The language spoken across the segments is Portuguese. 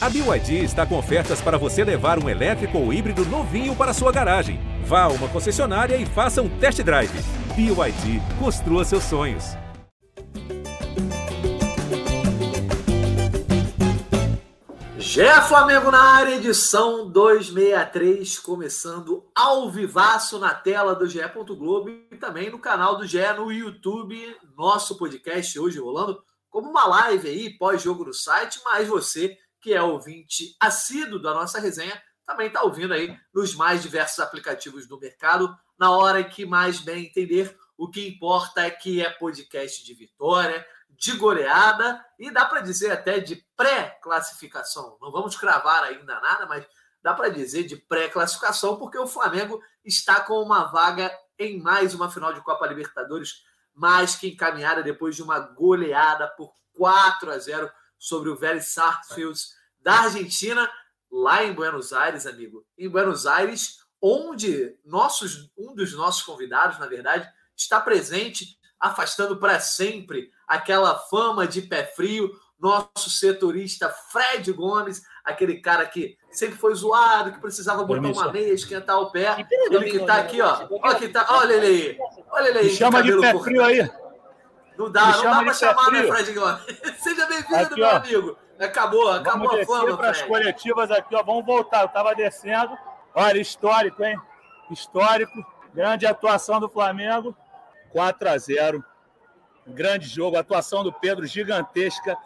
A BYD está com ofertas para você levar um elétrico ou híbrido novinho para sua garagem. Vá a uma concessionária e faça um test drive. BYD, construa seus sonhos. Gé Flamengo na área, edição 263, começando ao vivaço na tela do GE. Globo e também no canal do GE no YouTube. Nosso podcast hoje rolando como uma live aí, pós-jogo no site, mas você que é ouvinte assíduo da nossa resenha, também está ouvindo aí nos mais diversos aplicativos do mercado, na hora que mais bem entender. O que importa é que é podcast de vitória, de goleada e dá para dizer até de pré-classificação. Não vamos cravar ainda nada, mas dá para dizer de pré-classificação, porque o Flamengo está com uma vaga em mais uma final de Copa Libertadores, mais que encaminhada depois de uma goleada por 4 a 0 sobre o Vélez Sarsfield da Argentina, lá em Buenos Aires, amigo. Em Buenos Aires, onde nossos, um dos nossos convidados, na verdade, está presente, afastando para sempre aquela fama de pé frio, nosso setorista Fred Gomes, aquele cara que sempre foi zoado, que precisava botar uma meia, esquentar o pé. Ele que está aqui, ó. Olha, que tá, olha ele aí. Olha ele aí. chama de pé frio aí. Não dá, não dá para chamar, né, Fred Gomes? Seja bem-vindo, meu ó. amigo. Acabou, acabou Vamos a fama, para as coletivas aqui, ó. Vamos voltar. Eu tava descendo. Olha, histórico, hein? Histórico. Grande atuação do Flamengo. 4 a 0. Grande jogo. Atuação do Pedro gigantesca.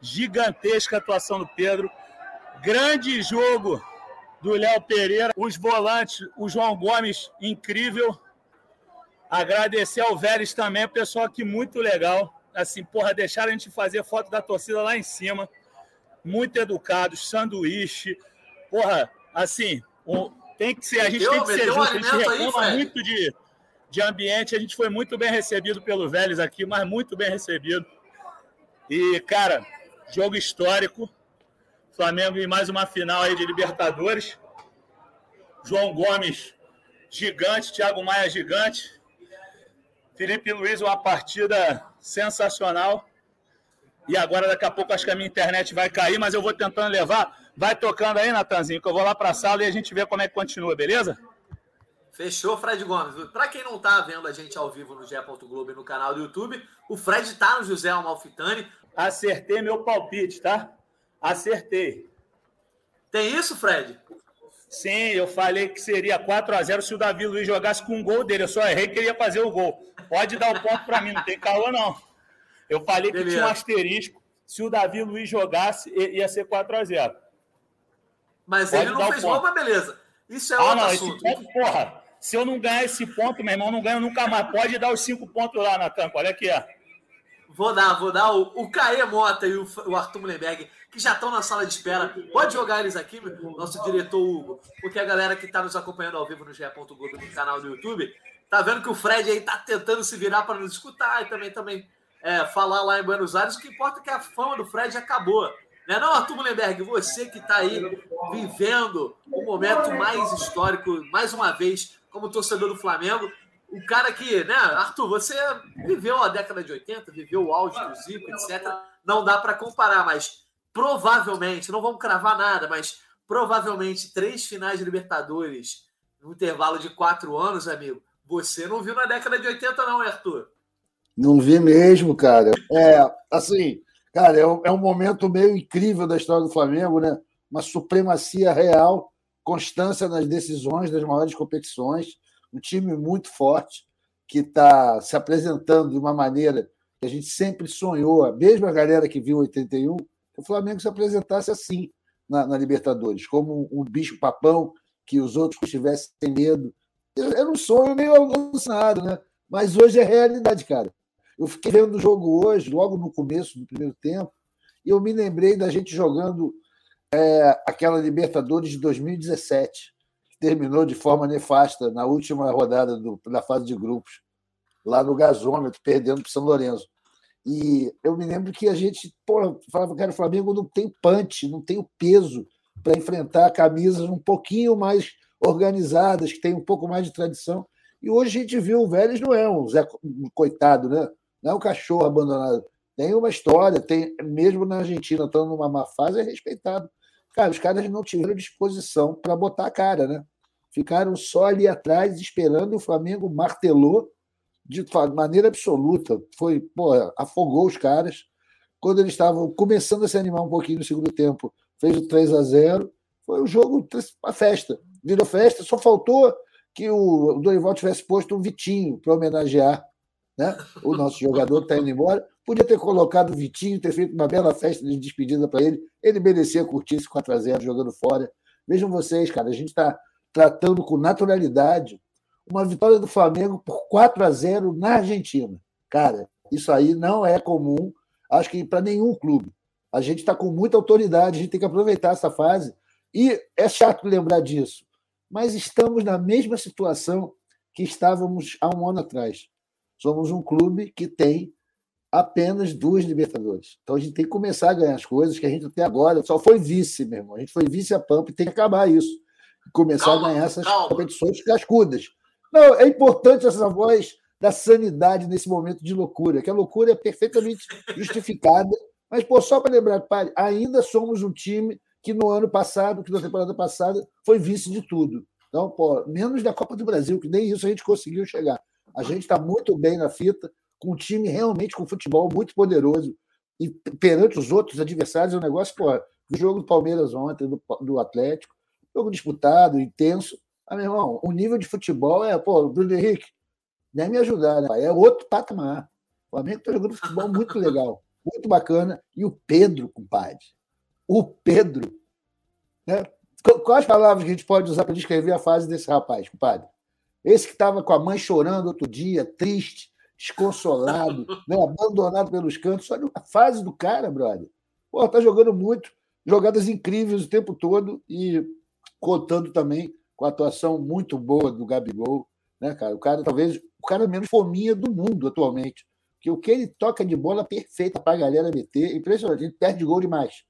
Gigantesca atuação do Pedro. Grande jogo do Léo Pereira. Os volantes, o João Gomes, incrível. Agradecer ao Vélez também, pessoal aqui muito legal. Assim, porra, deixaram a gente fazer foto da torcida lá em cima. Muito educados, sanduíche. Porra, assim, um, tem que ser, a gente tem que ser justo. A gente reclama aí, muito de, de ambiente. A gente foi muito bem recebido pelo Vélez aqui, mas muito bem recebido. E, cara, jogo histórico. Flamengo em mais uma final aí de Libertadores. João Gomes, gigante. Thiago Maia, gigante. Felipe Luiz, uma partida sensacional. E agora, daqui a pouco, acho que a minha internet vai cair, mas eu vou tentando levar. Vai tocando aí, Natanzinho, que eu vou lá para a sala e a gente vê como é que continua, beleza? Fechou, Fred Gomes. Para quem não está vendo a gente ao vivo no GE. Globo e no canal do YouTube, o Fred está no José Amalfitani. Acertei meu palpite, tá? Acertei. Tem isso, Fred? Sim, eu falei que seria 4 a 0 se o Davi Luiz jogasse com um gol dele. Eu só errei que ele ia fazer o gol. Pode dar o ponto para mim, não tem caô, não. Eu falei Beleza. que tinha um asterisco. Se o Davi Luiz jogasse, ia ser 4 a 0 Mas Pode ele não fez gol, mas beleza. Isso é ah, outro não, assunto. Ponto, porra, se eu não ganhar esse ponto, meu irmão, não ganho nunca mais. Pode dar os cinco pontos lá, Natan. Olha aqui, ó. Vou dar, vou dar. O, o Caê Mota e o, o Arthur Mullenberg que já estão na sala de espera. Pode jogar eles aqui, nosso diretor Hugo, porque a galera que está nos acompanhando ao vivo no GE. Globo no canal do YouTube tá vendo que o Fred aí tá tentando se virar para nos escutar e também, também é, falar lá em Buenos Aires. O que importa é que a fama do Fred acabou. Né? Não, Arthur Mullenberg, você que está aí vivendo o momento mais histórico, mais uma vez, como torcedor do Flamengo, o cara que, né, Arthur, você viveu a década de 80, viveu o auge do Zico, etc. Não dá para comparar, mas provavelmente, não vamos cravar nada, mas provavelmente três finais de Libertadores no intervalo de quatro anos, amigo, você não viu na década de 80, não, Arthur? Não vi mesmo, cara. É, assim, cara, é um, é um momento meio incrível da história do Flamengo, né? Uma supremacia real, constância nas decisões das maiores competições, um time muito forte que está se apresentando de uma maneira que a gente sempre sonhou, a galera que viu 81, o Flamengo se apresentasse assim na, na Libertadores, como um, um bicho-papão que os outros tivessem medo. Era um sonho meio alucinado, né? Mas hoje é realidade, cara. Eu fiquei vendo o jogo hoje, logo no começo do primeiro tempo, e eu me lembrei da gente jogando é, aquela Libertadores de 2017, que terminou de forma nefasta na última rodada do, da fase de grupos, lá no gasômetro, perdendo para o São Lourenço. E eu me lembro que a gente porra, falava que o Flamengo não tem punch, não tem o peso para enfrentar camisas um pouquinho mais organizadas, que tem um pouco mais de tradição. E hoje a gente viu o Vélez não é um Zé coitado, né? Não é um cachorro abandonado. Tem uma história, tem mesmo na Argentina, estando numa má fase, é respeitado. Cara, os caras não tiveram disposição para botar a cara, né? Ficaram só ali atrás esperando e o Flamengo martelou de maneira absoluta. Foi, porra, afogou os caras. Quando eles estavam começando a se animar um pouquinho no segundo tempo, fez o 3 a 0 Foi o jogo, a festa. Virou festa, só faltou que o Dorival tivesse posto um Vitinho para homenagear né? o nosso jogador está indo embora. Podia ter colocado o Vitinho, ter feito uma bela festa de despedida para ele. Ele merecia curtir esse 4x0 jogando fora. Vejam vocês, cara, a gente está tratando com naturalidade uma vitória do Flamengo por 4 a 0 na Argentina. Cara, isso aí não é comum, acho que para nenhum clube. A gente está com muita autoridade, a gente tem que aproveitar essa fase. E é chato lembrar disso, mas estamos na mesma situação que estávamos há um ano atrás. Somos um clube que tem apenas duas Libertadores. Então a gente tem que começar a ganhar as coisas que a gente até agora só foi vice, meu irmão. A gente foi vice a Pampa e tem que acabar isso. Começar calma, a ganhar essas calma. competições cascudas. Não, é importante essa voz da sanidade nesse momento de loucura, que a loucura é perfeitamente justificada. Mas, pô, só para lembrar, pai, ainda somos um time que no ano passado, que na temporada passada, foi vice de tudo. Então, pô, menos da Copa do Brasil, que nem isso a gente conseguiu chegar. A gente está muito bem na fita, com um time realmente com futebol muito poderoso. E perante os outros adversários, é um negócio, pô, o jogo do Palmeiras ontem, do, do Atlético, jogo disputado, intenso. Ah, meu irmão, o nível de futebol é, pô, Bruno Henrique, nem me ajudar, né? É outro patamar. O Flamengo está jogando futebol muito legal, muito bacana. E o Pedro, compadre. O Pedro. Né? Quais palavras que a gente pode usar para descrever a fase desse rapaz, compadre? Esse que estava com a mãe chorando outro dia, triste, desconsolado, né? abandonado pelos cantos. Olha a fase do cara, brother. Pô, tá jogando muito, jogadas incríveis o tempo todo e contando também com a atuação muito boa do Gabigol, né, cara? O cara talvez o cara menos fominha do mundo atualmente. Porque o que ele toca de bola perfeita para a galera meter, impressionante, ele perde gol demais.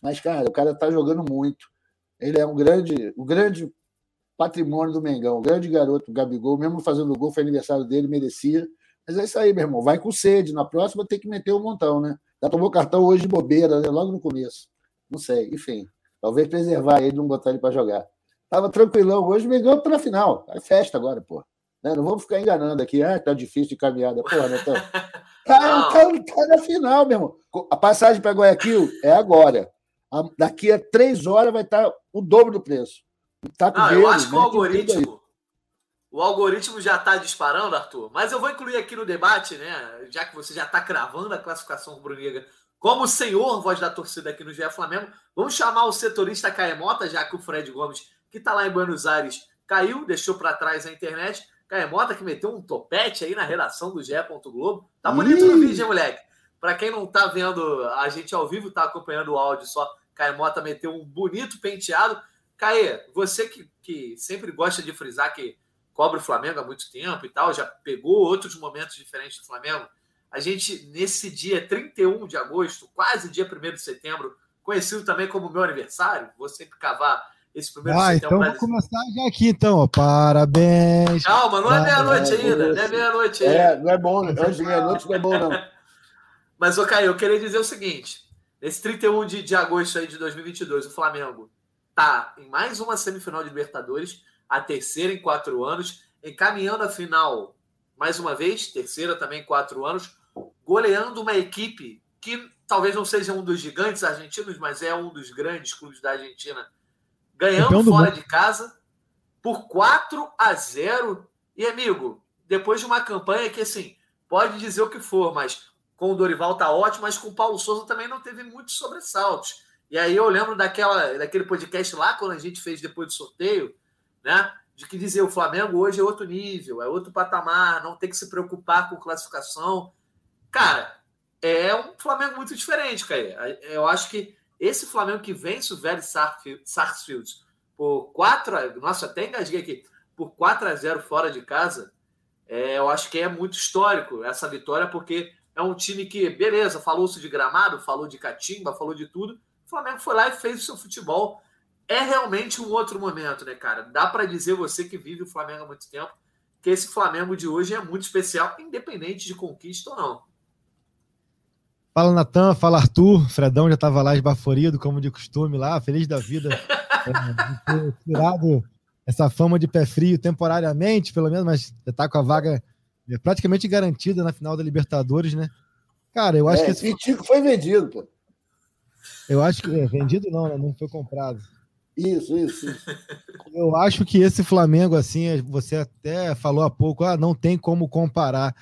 Mas, cara, o cara está jogando muito. Ele é um grande, um grande patrimônio do Mengão, grande garoto, Gabigol, mesmo fazendo gol, foi aniversário dele, merecia. Mas é isso aí, meu irmão. Vai com sede. Na próxima tem que meter um montão, né? Já tomou cartão hoje de bobeira, né? logo no começo. Não sei, enfim. Talvez preservar ele, não botar ele para jogar. Tava tranquilão hoje, me ganhou para a final. É festa agora, pô. Né? Não vamos ficar enganando aqui. Ah, tá difícil de caminhada. Porra, né? Tá, tá, tá, na final, meu irmão. A passagem para Guayaquil é agora. Daqui a três horas vai estar tá o dobro do preço. Tá com eu acho que o algoritmo. O algoritmo já está disparando, Arthur. Mas eu vou incluir aqui no debate, né? Já que você já está cravando a classificação rubro-negra como senhor voz da torcida aqui no GE Flamengo, vamos chamar o setorista Caemota, já que o Fred Gomes que está lá em Buenos Aires, caiu, deixou para trás a internet. Caemota que meteu um topete aí na redação do GE. Globo. Tá bonito Ih. no vídeo, hein, moleque? Para quem não tá vendo a gente ao vivo, tá acompanhando o áudio só, Caemota meteu um bonito penteado. Caê, você que, que sempre gosta de frisar que cobre o Flamengo há muito tempo e tal, já pegou outros momentos diferentes do Flamengo. A gente, nesse dia 31 de agosto, quase dia 1 de setembro, conhecido também como meu aniversário, vou sempre cavar esse primeiro ah, então vou começar já aqui, então. Parabéns. Calma, não é meia-noite ainda. Não é meia-noite ainda. É, não é bom. Antes de meia-noite não é bom, não. Mas, ô, Caio, eu queria dizer o seguinte. Nesse 31 de, de agosto aí de 2022, o Flamengo tá em mais uma semifinal de Libertadores, a terceira em quatro anos, encaminhando a final mais uma vez, terceira também em quatro anos, goleando uma equipe que talvez não seja um dos gigantes argentinos, mas é um dos grandes clubes da Argentina ganhando fora de casa por 4 a 0. E, amigo, depois de uma campanha que, assim, pode dizer o que for, mas com o Dorival tá ótimo, mas com o Paulo Souza também não teve muitos sobressaltos. E aí eu lembro daquela, daquele podcast lá, quando a gente fez depois do sorteio, né? De que dizer o Flamengo hoje é outro nível, é outro patamar, não tem que se preocupar com classificação. Cara, é um Flamengo muito diferente, cara. Eu acho que esse Flamengo que vence o velho Sarsfield por 4 a, Nossa, até engasguei aqui. Por 4 a 0 fora de casa, é, eu acho que é muito histórico essa vitória, porque é um time que, beleza, falou-se de gramado, falou de catimba, falou de tudo. O Flamengo foi lá e fez o seu futebol. É realmente um outro momento, né, cara? Dá para dizer, você que vive o Flamengo há muito tempo, que esse Flamengo de hoje é muito especial, independente de conquista ou não. Fala Natan, fala Arthur. Fredão já estava lá esbaforido, como de costume, lá, feliz da vida. é, de ter tirado essa fama de pé frio temporariamente, pelo menos, mas já está com a vaga é, praticamente garantida na final da Libertadores, né? Cara, eu acho é, que. Esse... Tico foi vendido, pô. Eu acho que. É, vendido não, né? Não foi comprado. Isso, isso, isso. Eu acho que esse Flamengo, assim, você até falou há pouco, ah, não tem como comparar.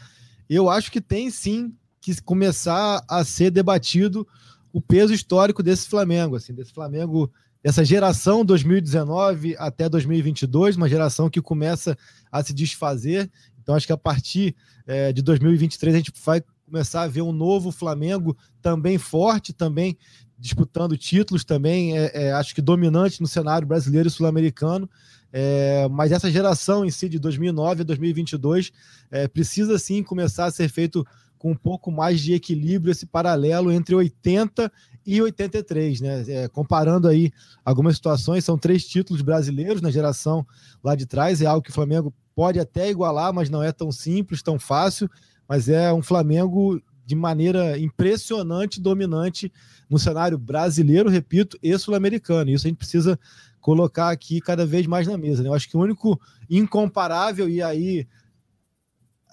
Eu acho que tem sim que começar a ser debatido o peso histórico desse Flamengo, assim, desse Flamengo, dessa geração 2019 até 2022, uma geração que começa a se desfazer. Então, acho que a partir é, de 2023 a gente vai começar a ver um novo Flamengo também forte, também disputando títulos, também é, é, acho que dominante no cenário brasileiro e sul-americano. É, mas essa geração em si, de 2009 a 2022, é, precisa sim começar a ser feito com um pouco mais de equilíbrio esse paralelo entre 80 e 83, né? É, comparando aí algumas situações, são três títulos brasileiros na geração lá de trás, é algo que o Flamengo pode até igualar, mas não é tão simples, tão fácil, mas é um Flamengo de maneira impressionante, dominante no cenário brasileiro, repito, e sul-americano. Isso a gente precisa colocar aqui cada vez mais na mesa. Né? Eu acho que o único incomparável, e aí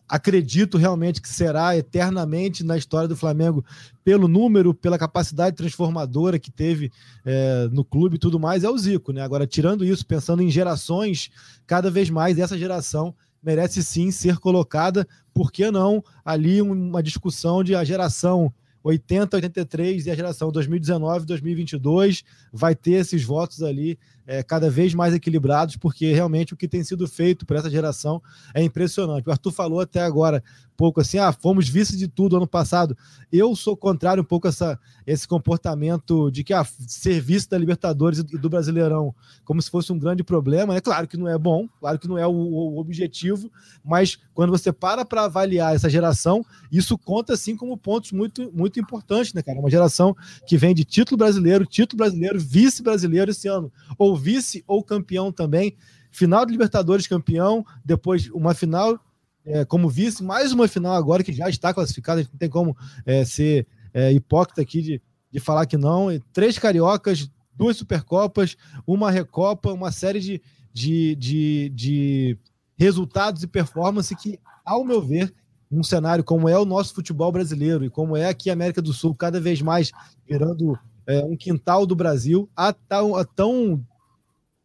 acredito realmente que será eternamente na história do Flamengo pelo número, pela capacidade transformadora que teve é, no clube e tudo mais, é o Zico, né? Agora, tirando isso, pensando em gerações, cada vez mais essa geração merece sim ser colocada, por que não ali uma discussão de a geração 80, 83 e a geração 2019, 2022 vai ter esses votos ali é, cada vez mais equilibrados, porque realmente o que tem sido feito por essa geração é impressionante. O Arthur falou até agora pouco assim, ah, fomos vice de tudo ano passado. Eu sou contrário um pouco a essa, esse comportamento de que ah, ser vice da Libertadores e do Brasileirão como se fosse um grande problema. É claro que não é bom, claro que não é o, o objetivo, mas quando você para para avaliar essa geração, isso conta assim como pontos muito, muito importantes, né, cara? Uma geração que vem de título brasileiro, título brasileiro, vice brasileiro esse ano, ou vice ou campeão também. Final de Libertadores campeão, depois uma final é, como vice, mais uma final agora que já está classificada, a gente não tem como é, ser é, hipócrita aqui de, de falar que não. E três cariocas, duas Supercopas, uma Recopa, uma série de, de, de, de resultados e performance que, ao meu ver, num cenário como é o nosso futebol brasileiro e como é aqui a América do Sul, cada vez mais virando é, um quintal do Brasil, a tão, a tão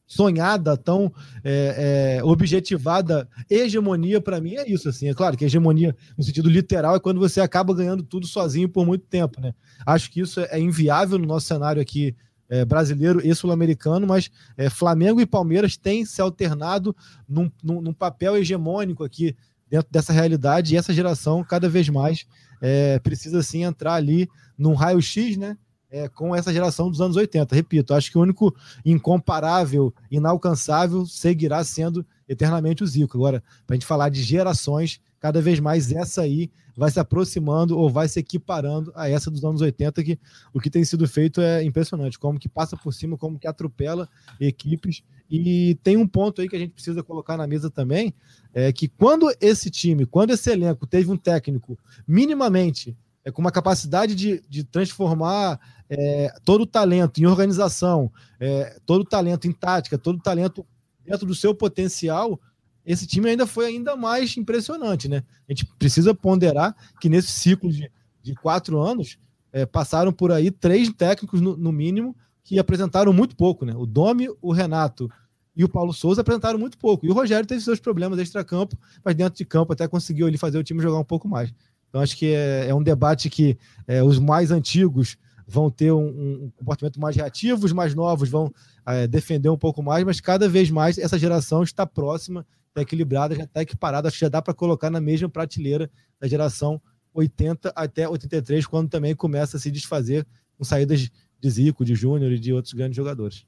sonhada, tão é, é, objetivada hegemonia, para mim, é isso. assim É claro que hegemonia, no sentido literal, é quando você acaba ganhando tudo sozinho por muito tempo. Né? Acho que isso é inviável no nosso cenário aqui é, brasileiro e sul-americano, mas é, Flamengo e Palmeiras têm se alternado num, num, num, papel hegemônico aqui dentro dessa realidade, e essa geração, cada vez mais, é, precisa sim entrar ali num raio-x, né? É, com essa geração dos anos 80. Repito, acho que o único incomparável, inalcançável, seguirá sendo eternamente o Zico. Agora, para a gente falar de gerações, cada vez mais essa aí vai se aproximando ou vai se equiparando a essa dos anos 80, que o que tem sido feito é impressionante, como que passa por cima, como que atropela equipes. E tem um ponto aí que a gente precisa colocar na mesa também, é que quando esse time, quando esse elenco teve um técnico minimamente é, com uma capacidade de, de transformar é, todo o talento em organização, é, todo o talento em tática, todo o talento dentro do seu potencial, esse time ainda foi ainda mais impressionante, né? A gente precisa ponderar que nesse ciclo de, de quatro anos é, passaram por aí três técnicos no, no, mínimo que apresentaram muito pouco, né? O Domi, o Renato e o Paulo Souza apresentaram muito pouco. E o Rogério teve seus problemas extra-campo, mas dentro de campo até conseguiu ali fazer o time jogar um pouco mais. Então, acho que é, é um debate que é, os mais antigos vão ter um, um, comportamento mais reativo, os mais novos vão é, defender um pouco mais, mas cada vez mais essa geração está próxima, está equilibrada, já está equiparada, acho que já dá para colocar na mesma prateleira da geração 80 até 83, quando também começa a se desfazer com saídas de Zico, de Júnior e de outros grandes jogadores.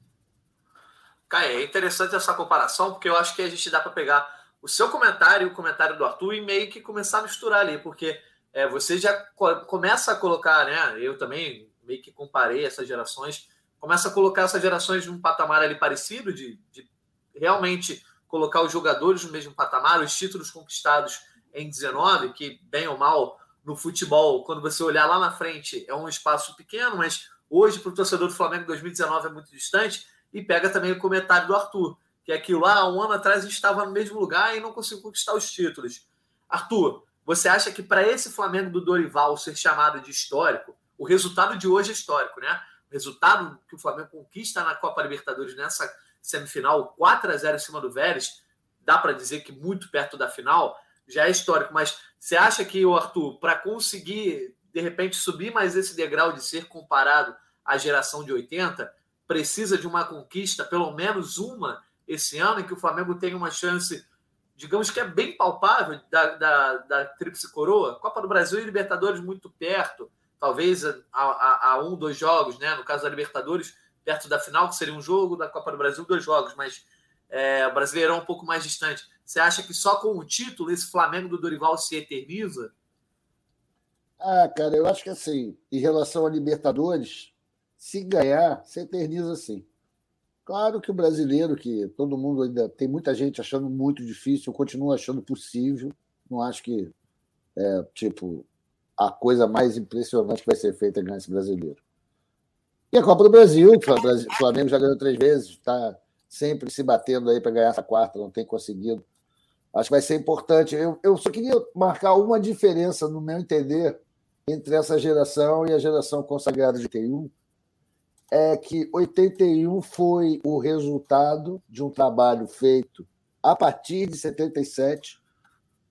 Caio, é interessante essa comparação, porque eu acho que a gente dá para pegar o seu comentário e o comentário do Arthur e meio que começar a misturar ali, porque é, você já começa a colocar, né? Eu também meio que comparei essas gerações, começa a colocar essas gerações num patamar ali parecido, de, de realmente colocar os jogadores no mesmo patamar, os títulos conquistados em 19, que bem ou mal no futebol, quando você olhar lá na frente, é um espaço pequeno, mas hoje, para o torcedor do Flamengo, 2019 é muito distante. E pega também o comentário do Arthur, que é que lá, um ano atrás, a gente estava no mesmo lugar e não conseguiu conquistar os títulos. Arthur, você acha que para esse Flamengo do Dorival ser chamado de histórico, o resultado de hoje é histórico, né? O resultado que o Flamengo conquista na Copa Libertadores nessa semifinal, 4 a 0 em cima do Vélez, dá para dizer que muito perto da final, já é histórico. Mas você acha que o Arthur, para conseguir de repente subir mais esse degrau de ser comparado à geração de 80, precisa de uma conquista, pelo menos uma, esse ano, em que o Flamengo tem uma chance, digamos que é bem palpável, da, da, da Tríplice Coroa? Copa do Brasil e Libertadores muito perto, talvez a, a, a, um, dois jogos, né? No caso da Libertadores, perto da final, que seria um jogo, da Copa do Brasil, dois jogos, mas é, o Brasileirão um pouco mais distante. Você acha que só com o título esse Flamengo do Dorival se eterniza? Ah, cara, eu acho que assim, em relação a Libertadores, se ganhar, se eterniza sim. Claro que o brasileiro, que todo mundo ainda tem muita gente achando muito difícil, continua achando possível. Não acho que é tipo a coisa mais impressionante que vai ser feita é ganhar esse brasileiro. E a Copa do Brasil, o Flamengo já ganhou três vezes, está sempre se batendo aí para ganhar essa quarta, não tem conseguido. Acho que vai ser importante. Eu, eu só queria marcar uma diferença, no meu entender, entre essa geração e a geração consagrada de 81 é que 81 foi o resultado de um trabalho feito a partir de 77,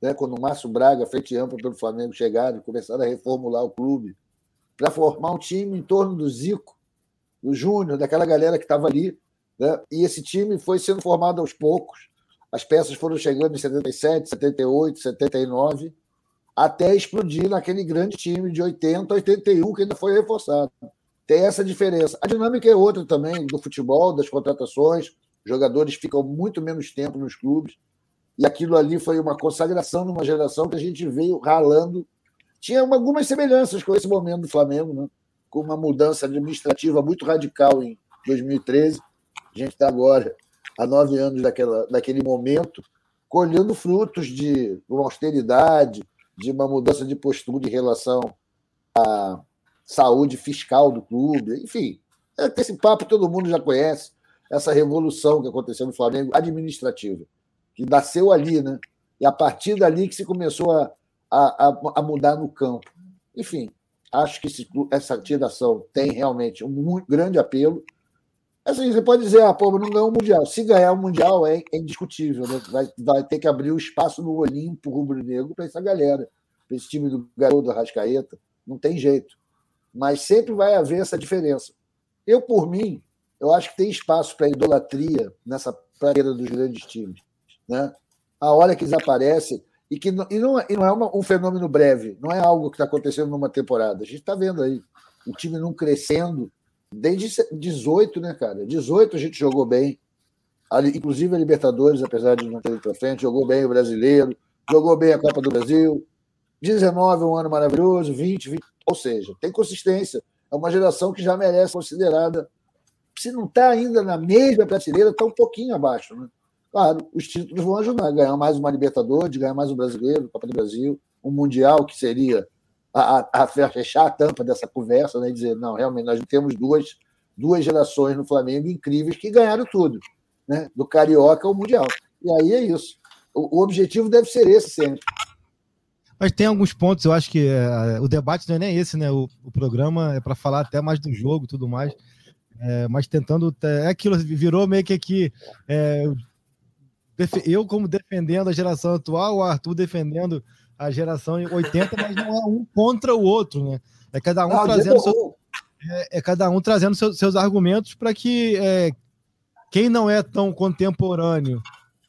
né, quando o Márcio Braga, frente ampla pelo Flamengo, chegaram e começaram a reformular o clube para formar um time em torno do Zico, do Júnior, daquela galera que estava ali. Né? E esse time foi sendo formado aos poucos. As peças foram chegando em 77, 78, 79 até explodir naquele grande time de 80, 81, que ainda foi reforçado. Tem essa diferença. A dinâmica é outra também do futebol, das contratações. Jogadores ficam muito menos tempo nos clubes. E aquilo ali foi uma consagração numa geração que a gente veio ralando. Tinha algumas semelhanças com esse momento do Flamengo, né? com uma mudança administrativa muito radical em 2013. A gente está agora, há nove anos daquela, daquele momento, colhendo frutos de uma austeridade, de uma mudança de postura em relação à saúde fiscal do clube, enfim. É esse papo todo mundo já conhece, essa revolução que aconteceu no Flamengo administrativa, que nasceu ali, né? E a partir dali que se começou a, a, a mudar no campo. Enfim, acho que esse, essa geração tem realmente um muito grande apelo. Assim, você pode dizer, ah, pô, não ganhou o Mundial. Se ganhar o Mundial, é, é indiscutível. Né? Vai, vai ter que abrir o espaço no Olimpo rubro-negro para essa galera, para esse time do garoto Rascaeta. Não tem jeito. Mas sempre vai haver essa diferença. Eu, por mim, eu acho que tem espaço para idolatria nessa prateleira dos grandes times. Né? A hora que eles aparecem, e que não, e não, é, e não é uma, um fenômeno breve, não é algo que está acontecendo numa temporada. A gente está vendo aí o time não crescendo, Desde 18, né, cara? 18 a gente jogou bem. Inclusive a Libertadores, apesar de não ter ido para frente, jogou bem o brasileiro, jogou bem a Copa do Brasil. 19 um ano maravilhoso, 20, 20, ou seja, tem consistência. É uma geração que já merece considerada. Se não está ainda na mesma prateleira, está um pouquinho abaixo. Né? Claro, os títulos vão ajudar. Ganhar mais uma Libertadores, ganhar mais um brasileiro, Copa do Brasil, um Mundial, que seria a, a, fechar a tampa dessa conversa né, e dizer: não, realmente, nós temos duas, duas gerações no Flamengo incríveis que ganharam tudo, né, do Carioca ao Mundial. E aí é isso. O, o objetivo deve ser esse sempre. Mas tem alguns pontos, eu acho que é, o debate não é nem esse, né? O, o programa é para falar até mais do jogo e tudo mais. É, mas tentando. É aquilo, virou meio que aqui. É, eu, como defendendo a geração atual, o Arthur defendendo a geração 80, mas não é um contra o outro, né? É cada um não, trazendo seu, é, é, cada um trazendo seu, seus argumentos para que é, quem não é tão contemporâneo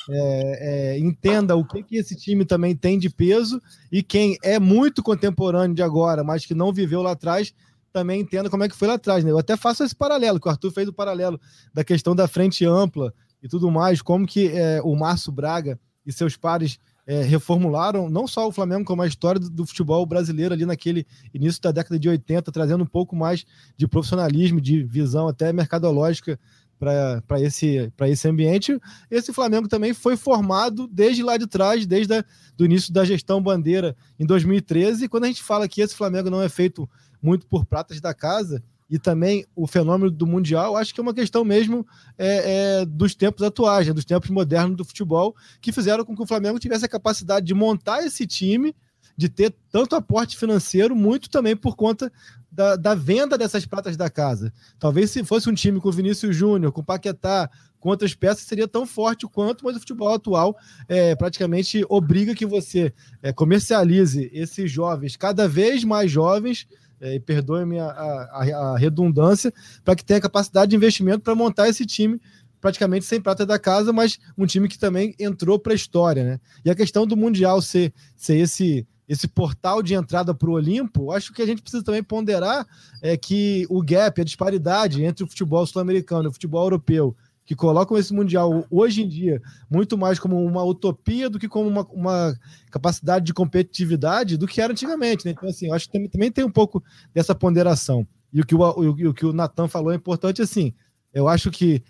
é, é, entenda o que, que esse time também tem de peso e quem é muito contemporâneo de agora, mas que não viveu lá atrás, também entenda como é que foi lá atrás. Né? Eu até faço esse paralelo, que o Arthur fez o paralelo da questão da frente ampla e tudo mais, como que é, o Márcio Braga e seus pares é, reformularam não só o Flamengo, como a história do, do, futebol brasileiro ali naquele início da década de 80, trazendo um pouco mais de profissionalismo, de visão até mercadológica para esse, esse ambiente. Esse Flamengo também foi formado desde lá de trás, desde o início da gestão Bandeira em 2013. E quando a gente fala que esse Flamengo não é feito muito por pratas da casa, e também o fenômeno do Mundial, acho que é uma questão mesmo é, é, dos tempos atuais, né, dos tempos modernos do futebol, que fizeram com que o Flamengo tivesse a capacidade de montar esse time, de ter tanto aporte financeiro, muito também por conta da, da venda dessas pratas da casa. Talvez se fosse um time com Vinícius Júnior, com Paquetá, com outras peças, seria tão forte quanto, mas o futebol atual é, praticamente obriga que você é, comercialize esses jovens, cada vez mais jovens, é, e perdoe-me a, a, a, redundância, para que tenha capacidade de investimento para montar esse time praticamente sem prata da casa, mas um time que também entrou para a história, né? E a questão do Mundial ser, ser esse esse portal de entrada para o Olimpo, acho que a gente precisa também ponderar é que o gap, a disparidade entre o futebol sul-americano e o futebol europeu, que colocam esse Mundial hoje em dia muito mais como uma utopia do que como uma, uma capacidade de competitividade do que era antigamente. Né? Então, assim, acho que também, também tem um pouco dessa ponderação. E o que o, o, o, o Natan falou é importante, assim, eu acho que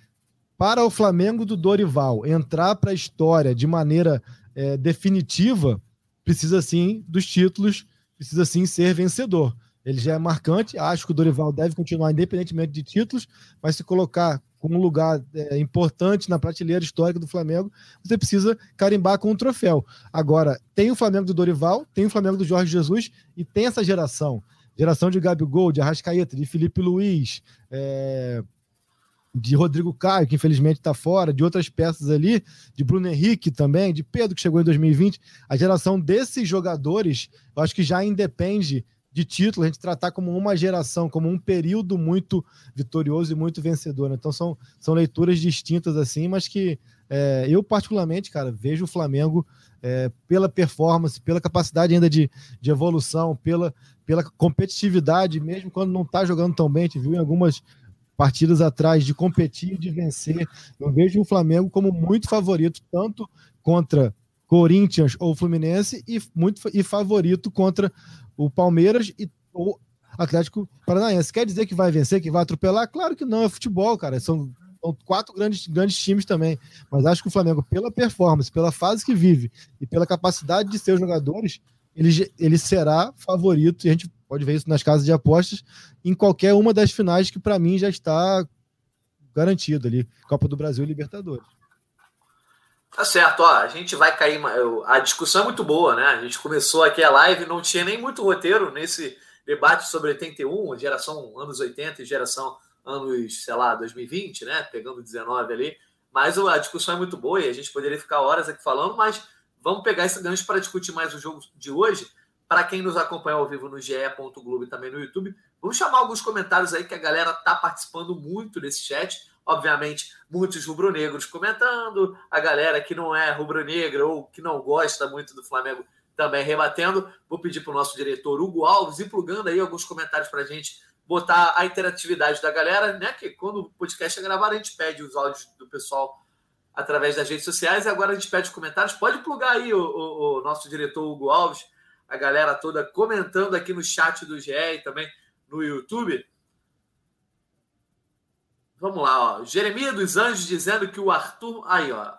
para o Flamengo do Dorival entrar para a história de maneira é, definitiva, precisa sim dos títulos, precisa sim ser vencedor. Ele já é marcante, acho que o Dorival deve continuar independentemente de títulos, mas se colocar com um lugar é, importante na prateleira histórica do Flamengo, você precisa carimbar com um troféu. Agora, tem o Flamengo do Dorival, tem o Flamengo do Jorge Jesus e tem essa geração. Geração de Gabigol, de Arrascaeta, de Felipe Luiz, é, de Rodrigo Caio, que infelizmente está fora, de outras peças ali, de Bruno Henrique também, de Pedro, que chegou em 2020. A geração desses jogadores, eu acho que já independe de título, a gente tratar como uma geração, como um período muito vitorioso e muito vencedor. Né? Então são, são leituras distintas assim, mas que é, eu particularmente, cara, vejo o Flamengo é, pela performance, pela capacidade ainda de, de evolução, pela, pela competitividade, mesmo quando não está jogando tão bem, a gente viu em algumas partidas atrás de competir e de vencer. Eu vejo o Flamengo como muito favorito, tanto contra Corinthians ou Fluminense, e muito e favorito contra o Palmeiras e o Atlético Paranaense. Quer dizer que vai vencer, que vai atropelar? Claro que não, é futebol, cara. São, são quatro grandes, grandes times também. Mas acho que o Flamengo, pela performance, pela fase que vive e pela capacidade de seus jogadores, ele, ele será favorito, e a gente pode ver isso nas casas de apostas, em qualquer uma das finais que para mim já está garantido ali, Copa do Brasil e Libertadores. Tá certo, ó, a gente vai cair, a discussão é muito boa, né? A gente começou aqui a live, não tinha nem muito roteiro nesse debate sobre 81, geração anos 80 e geração anos, sei lá, 2020, né? Pegando 19 ali. Mas a discussão é muito boa e a gente poderia ficar horas aqui falando, mas vamos pegar esse gancho para discutir mais o jogo de hoje. Para quem nos acompanha ao vivo no ge.globo e também no YouTube, vamos chamar alguns comentários aí que a galera tá participando muito desse chat. Obviamente, muitos rubro-negros comentando, a galera que não é rubro-negra ou que não gosta muito do Flamengo também rebatendo. Vou pedir para o nosso diretor Hugo Alves ir plugando aí alguns comentários para a gente botar a interatividade da galera, né? Que quando o podcast é gravado, a gente pede os áudios do pessoal através das redes sociais e agora a gente pede os comentários. Pode plugar aí o, o, o nosso diretor Hugo Alves a galera toda comentando aqui no chat do GE e também no YouTube. Vamos lá, ó. Jeremias dos Anjos dizendo que o Arthur. Aí, ó.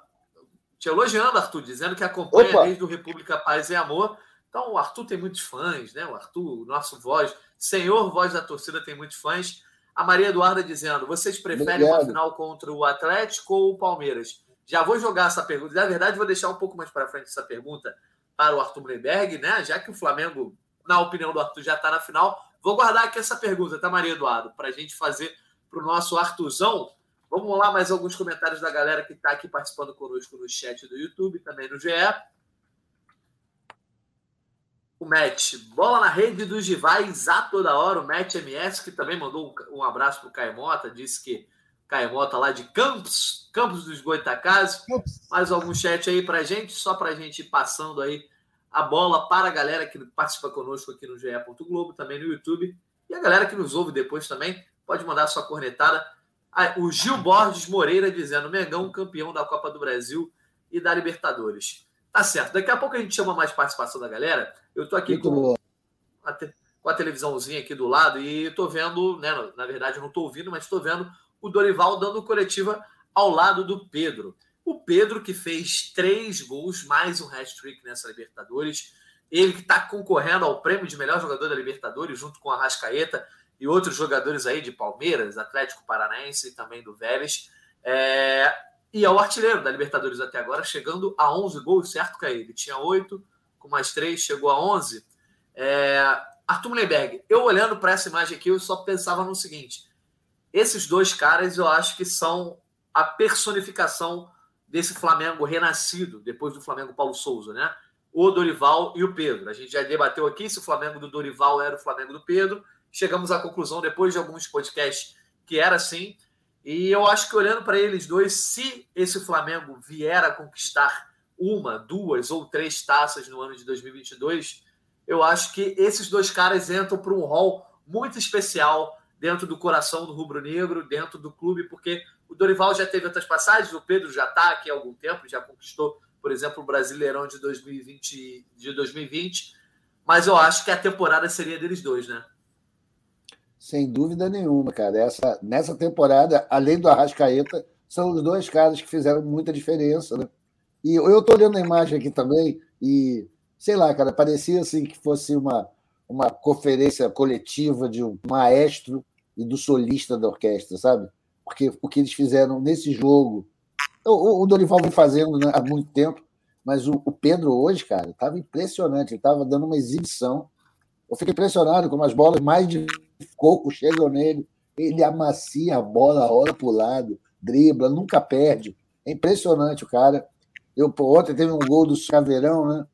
Te elogiando, Arthur, dizendo que acompanha Opa. desde o República Paz e Amor. Então, o Arthur tem muitos fãs, né? O Arthur, nosso voz, senhor voz da torcida, tem muitos fãs. A Maria Eduarda dizendo: vocês preferem Obrigado. uma final contra o Atlético ou o Palmeiras? Já vou jogar essa pergunta. Na verdade, vou deixar um pouco mais para frente essa pergunta para o Arthur Brenberg, né? Já que o Flamengo, na opinião do Arthur, já está na final. Vou guardar aqui essa pergunta, tá, Maria Eduardo? Para a gente fazer para o nosso Arthurzão. Vamos lá, mais alguns comentários da galera que está aqui participando conosco no chat do YouTube, também no GE. O Matt, bola na rede dos rivais a toda hora. O Matt MS, que também mandou um abraço para o Caimota, disse que Caimota lá de Campos, Campos dos Goitacazes. Mais algum chat aí para gente, só para a gente ir passando aí a bola para a galera que participa conosco aqui no GE. Globo, também no YouTube. E a galera que nos ouve depois também, pode mandar sua cornetada. Ah, o Gil Borges Moreira dizendo: Mengão campeão da Copa do Brasil e da Libertadores. Tá certo. Daqui a pouco a gente chama mais participação da galera. Eu tô aqui com a, te, com a, televisãozinha aqui do lado e tô vendo, né? Na verdade, eu não tô ouvindo, mas estou vendo o Dorival dando coletiva ao lado do Pedro. O Pedro que fez três gols, mais um hat-trick nessa Libertadores. Ele que está concorrendo ao prêmio de melhor jogador da Libertadores, junto com a Rascaeta e outros jogadores aí de Palmeiras, Atlético Paranaense e também do Vélez. É... E é o artilheiro da Libertadores até agora, chegando a 11 gols, certo, Caí? Ele tinha 8, com mais 3, chegou a 11. É... Arthur Mullenberg, eu olhando para essa imagem aqui, eu só pensava no seguinte: esses dois caras eu acho que são a personificação desse Flamengo renascido, depois do Flamengo Paulo Souza, né? O Dorival e o Pedro. A gente já debateu aqui se o Flamengo do Dorival era o Flamengo do Pedro. Chegamos à conclusão, depois de alguns podcasts, que era assim. E eu acho que olhando para eles dois, se esse Flamengo vier a conquistar uma, duas ou três taças no ano de 2022, eu acho que esses dois caras entram para um rol muito especial dentro do coração do rubro-negro, dentro do clube, porque o Dorival já teve outras passagens, o Pedro já está aqui há algum tempo, já conquistou, por exemplo, o Brasileirão de 2020, de 2020, mas eu acho que a temporada seria deles dois, né? Sem dúvida nenhuma, cara. Essa, nessa temporada, além do Arrascaeta, são os dois caras que fizeram muita diferença, né? E eu estou olhando a imagem aqui também, e sei lá, cara, parecia assim que fosse uma, uma conferência coletiva de um maestro e do solista da orquestra, sabe? Porque o que eles fizeram nesse jogo, o, o Dorival vem fazendo né, há muito tempo, mas o, o Pedro hoje, cara, estava impressionante, ele estava dando uma exibição. Eu fiquei impressionado como as bolas mais de coco chegam nele, ele amacia a bola, rola para o lado, dribla, nunca perde. É impressionante o cara. Eu, ontem teve um gol do Chaveirão, né?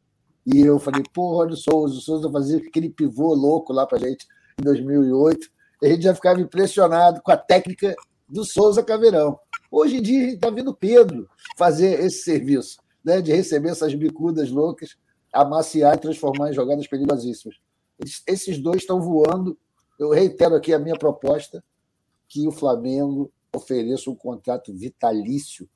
E eu falei, pô, olha o Souza, o Souza fazia aquele pivô louco lá para gente em 2008. E a gente já ficava impressionado com a técnica do Souza Caveirão. Hoje em dia está vendo Pedro fazer esse serviço, né, de receber essas bicudas loucas, amaciar e transformar em jogadas perigosíssimas. Esses dois estão voando. Eu reitero aqui a minha proposta que o Flamengo ofereça um contrato vitalício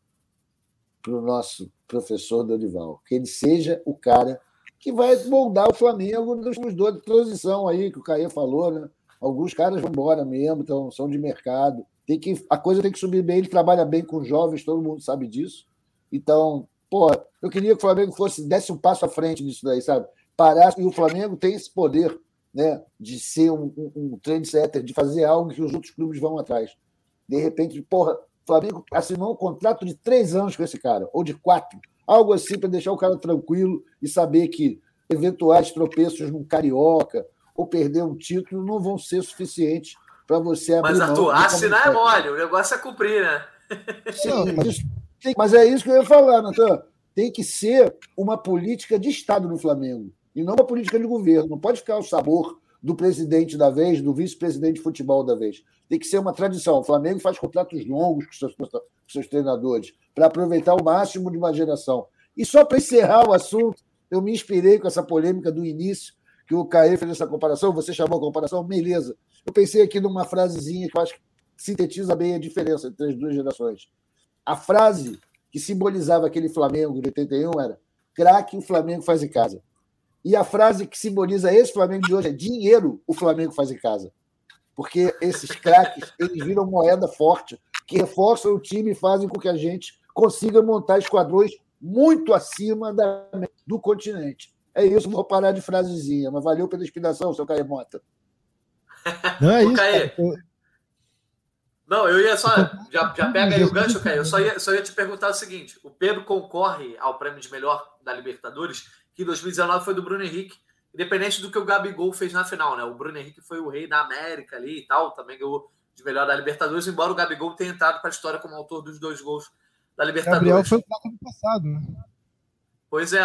para o nosso professor Dorival, que ele seja o cara que vai moldar o Flamengo nos dois de transição aí, que o Caio falou, né? Alguns caras vão embora mesmo, então são de mercado. Tem que, a coisa tem que subir bem, ele trabalha bem com jovens, todo mundo sabe disso. Então, pô, eu queria que o Flamengo fosse, desse um passo à frente nisso daí, sabe? Parasse, e o Flamengo tem esse poder, né, de ser um, um, um trendsetter, de fazer algo que os outros clubes vão atrás. De repente, porra, o Flamengo assinou um contrato de três anos com esse cara, ou de quatro algo assim para deixar o cara tranquilo e saber que eventuais tropeços num carioca ou perder um título não vão ser suficientes para você abrir Mas, Arthur, assinar é mole, o negócio é cumprir, né? Sim, mas, mas é isso que eu ia falar, Natan. Tem que ser uma política de Estado no Flamengo e não uma política de governo. Não pode ficar o sabor do presidente da vez, do vice-presidente de futebol da vez. Tem que ser uma tradição. O Flamengo faz contratos longos com seus, com seus treinadores para aproveitar o máximo de uma geração. E só para encerrar o assunto, eu me inspirei com essa polêmica do início, que o Caê fez essa comparação, você chamou a comparação, beleza. Eu pensei aqui numa frasezinha que eu acho que sintetiza bem a diferença entre as duas gerações. A frase que simbolizava aquele Flamengo de 81 era craque o Flamengo faz em casa. E a frase que simboliza esse Flamengo de hoje é dinheiro o Flamengo faz em casa. Porque esses craques, eles viram moeda forte, que reforçam o time e fazem com que a gente consiga montar esquadrões muito acima da, do continente. É isso, vou parar de frasezinha, mas valeu pela inspiração, seu Caio Mota. Não é isso. Não, eu ia só. Já, já pega aí o gancho, Caio. Eu só ia, só ia te perguntar o seguinte: o Pedro concorre ao prêmio de melhor da Libertadores que 2019 foi do Bruno Henrique, independente do que o Gabigol fez na final, né? O Bruno Henrique foi o rei da América ali e tal, também ganhou de melhor da Libertadores, embora o Gabigol tenha entrado para a história como autor dos dois gols da Libertadores. Gabriel foi o do passado, né? Pois é.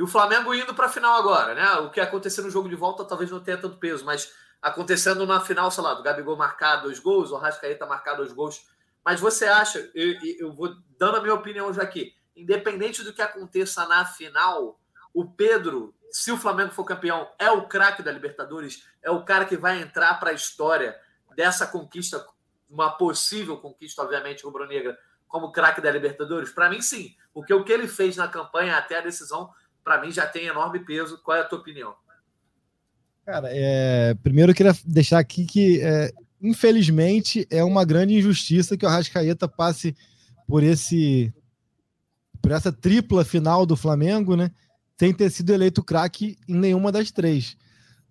E o Flamengo indo para a final agora, né? O que aconteceu no jogo de volta talvez não tenha tanto peso, mas acontecendo na final, sei lá, do Gabigol marcar dois gols, o Rascaeta marcar dois gols. Mas você acha, eu, eu vou dando a minha opinião já aqui, independente do que aconteça na final, o Pedro, se o Flamengo for campeão, é o craque da Libertadores, é o cara que vai entrar para a história dessa conquista, uma possível conquista, obviamente, rubro-negra, como craque da Libertadores? Para mim, sim. Porque o que ele fez na campanha até a decisão, para mim, já tem enorme peso. Qual é a tua opinião? Cara, é... primeiro eu queria deixar aqui que é... infelizmente, é uma grande injustiça que o Arrascaeta passe por esse por essa tripla final do Flamengo, né? Sem ter sido eleito craque em nenhuma das três.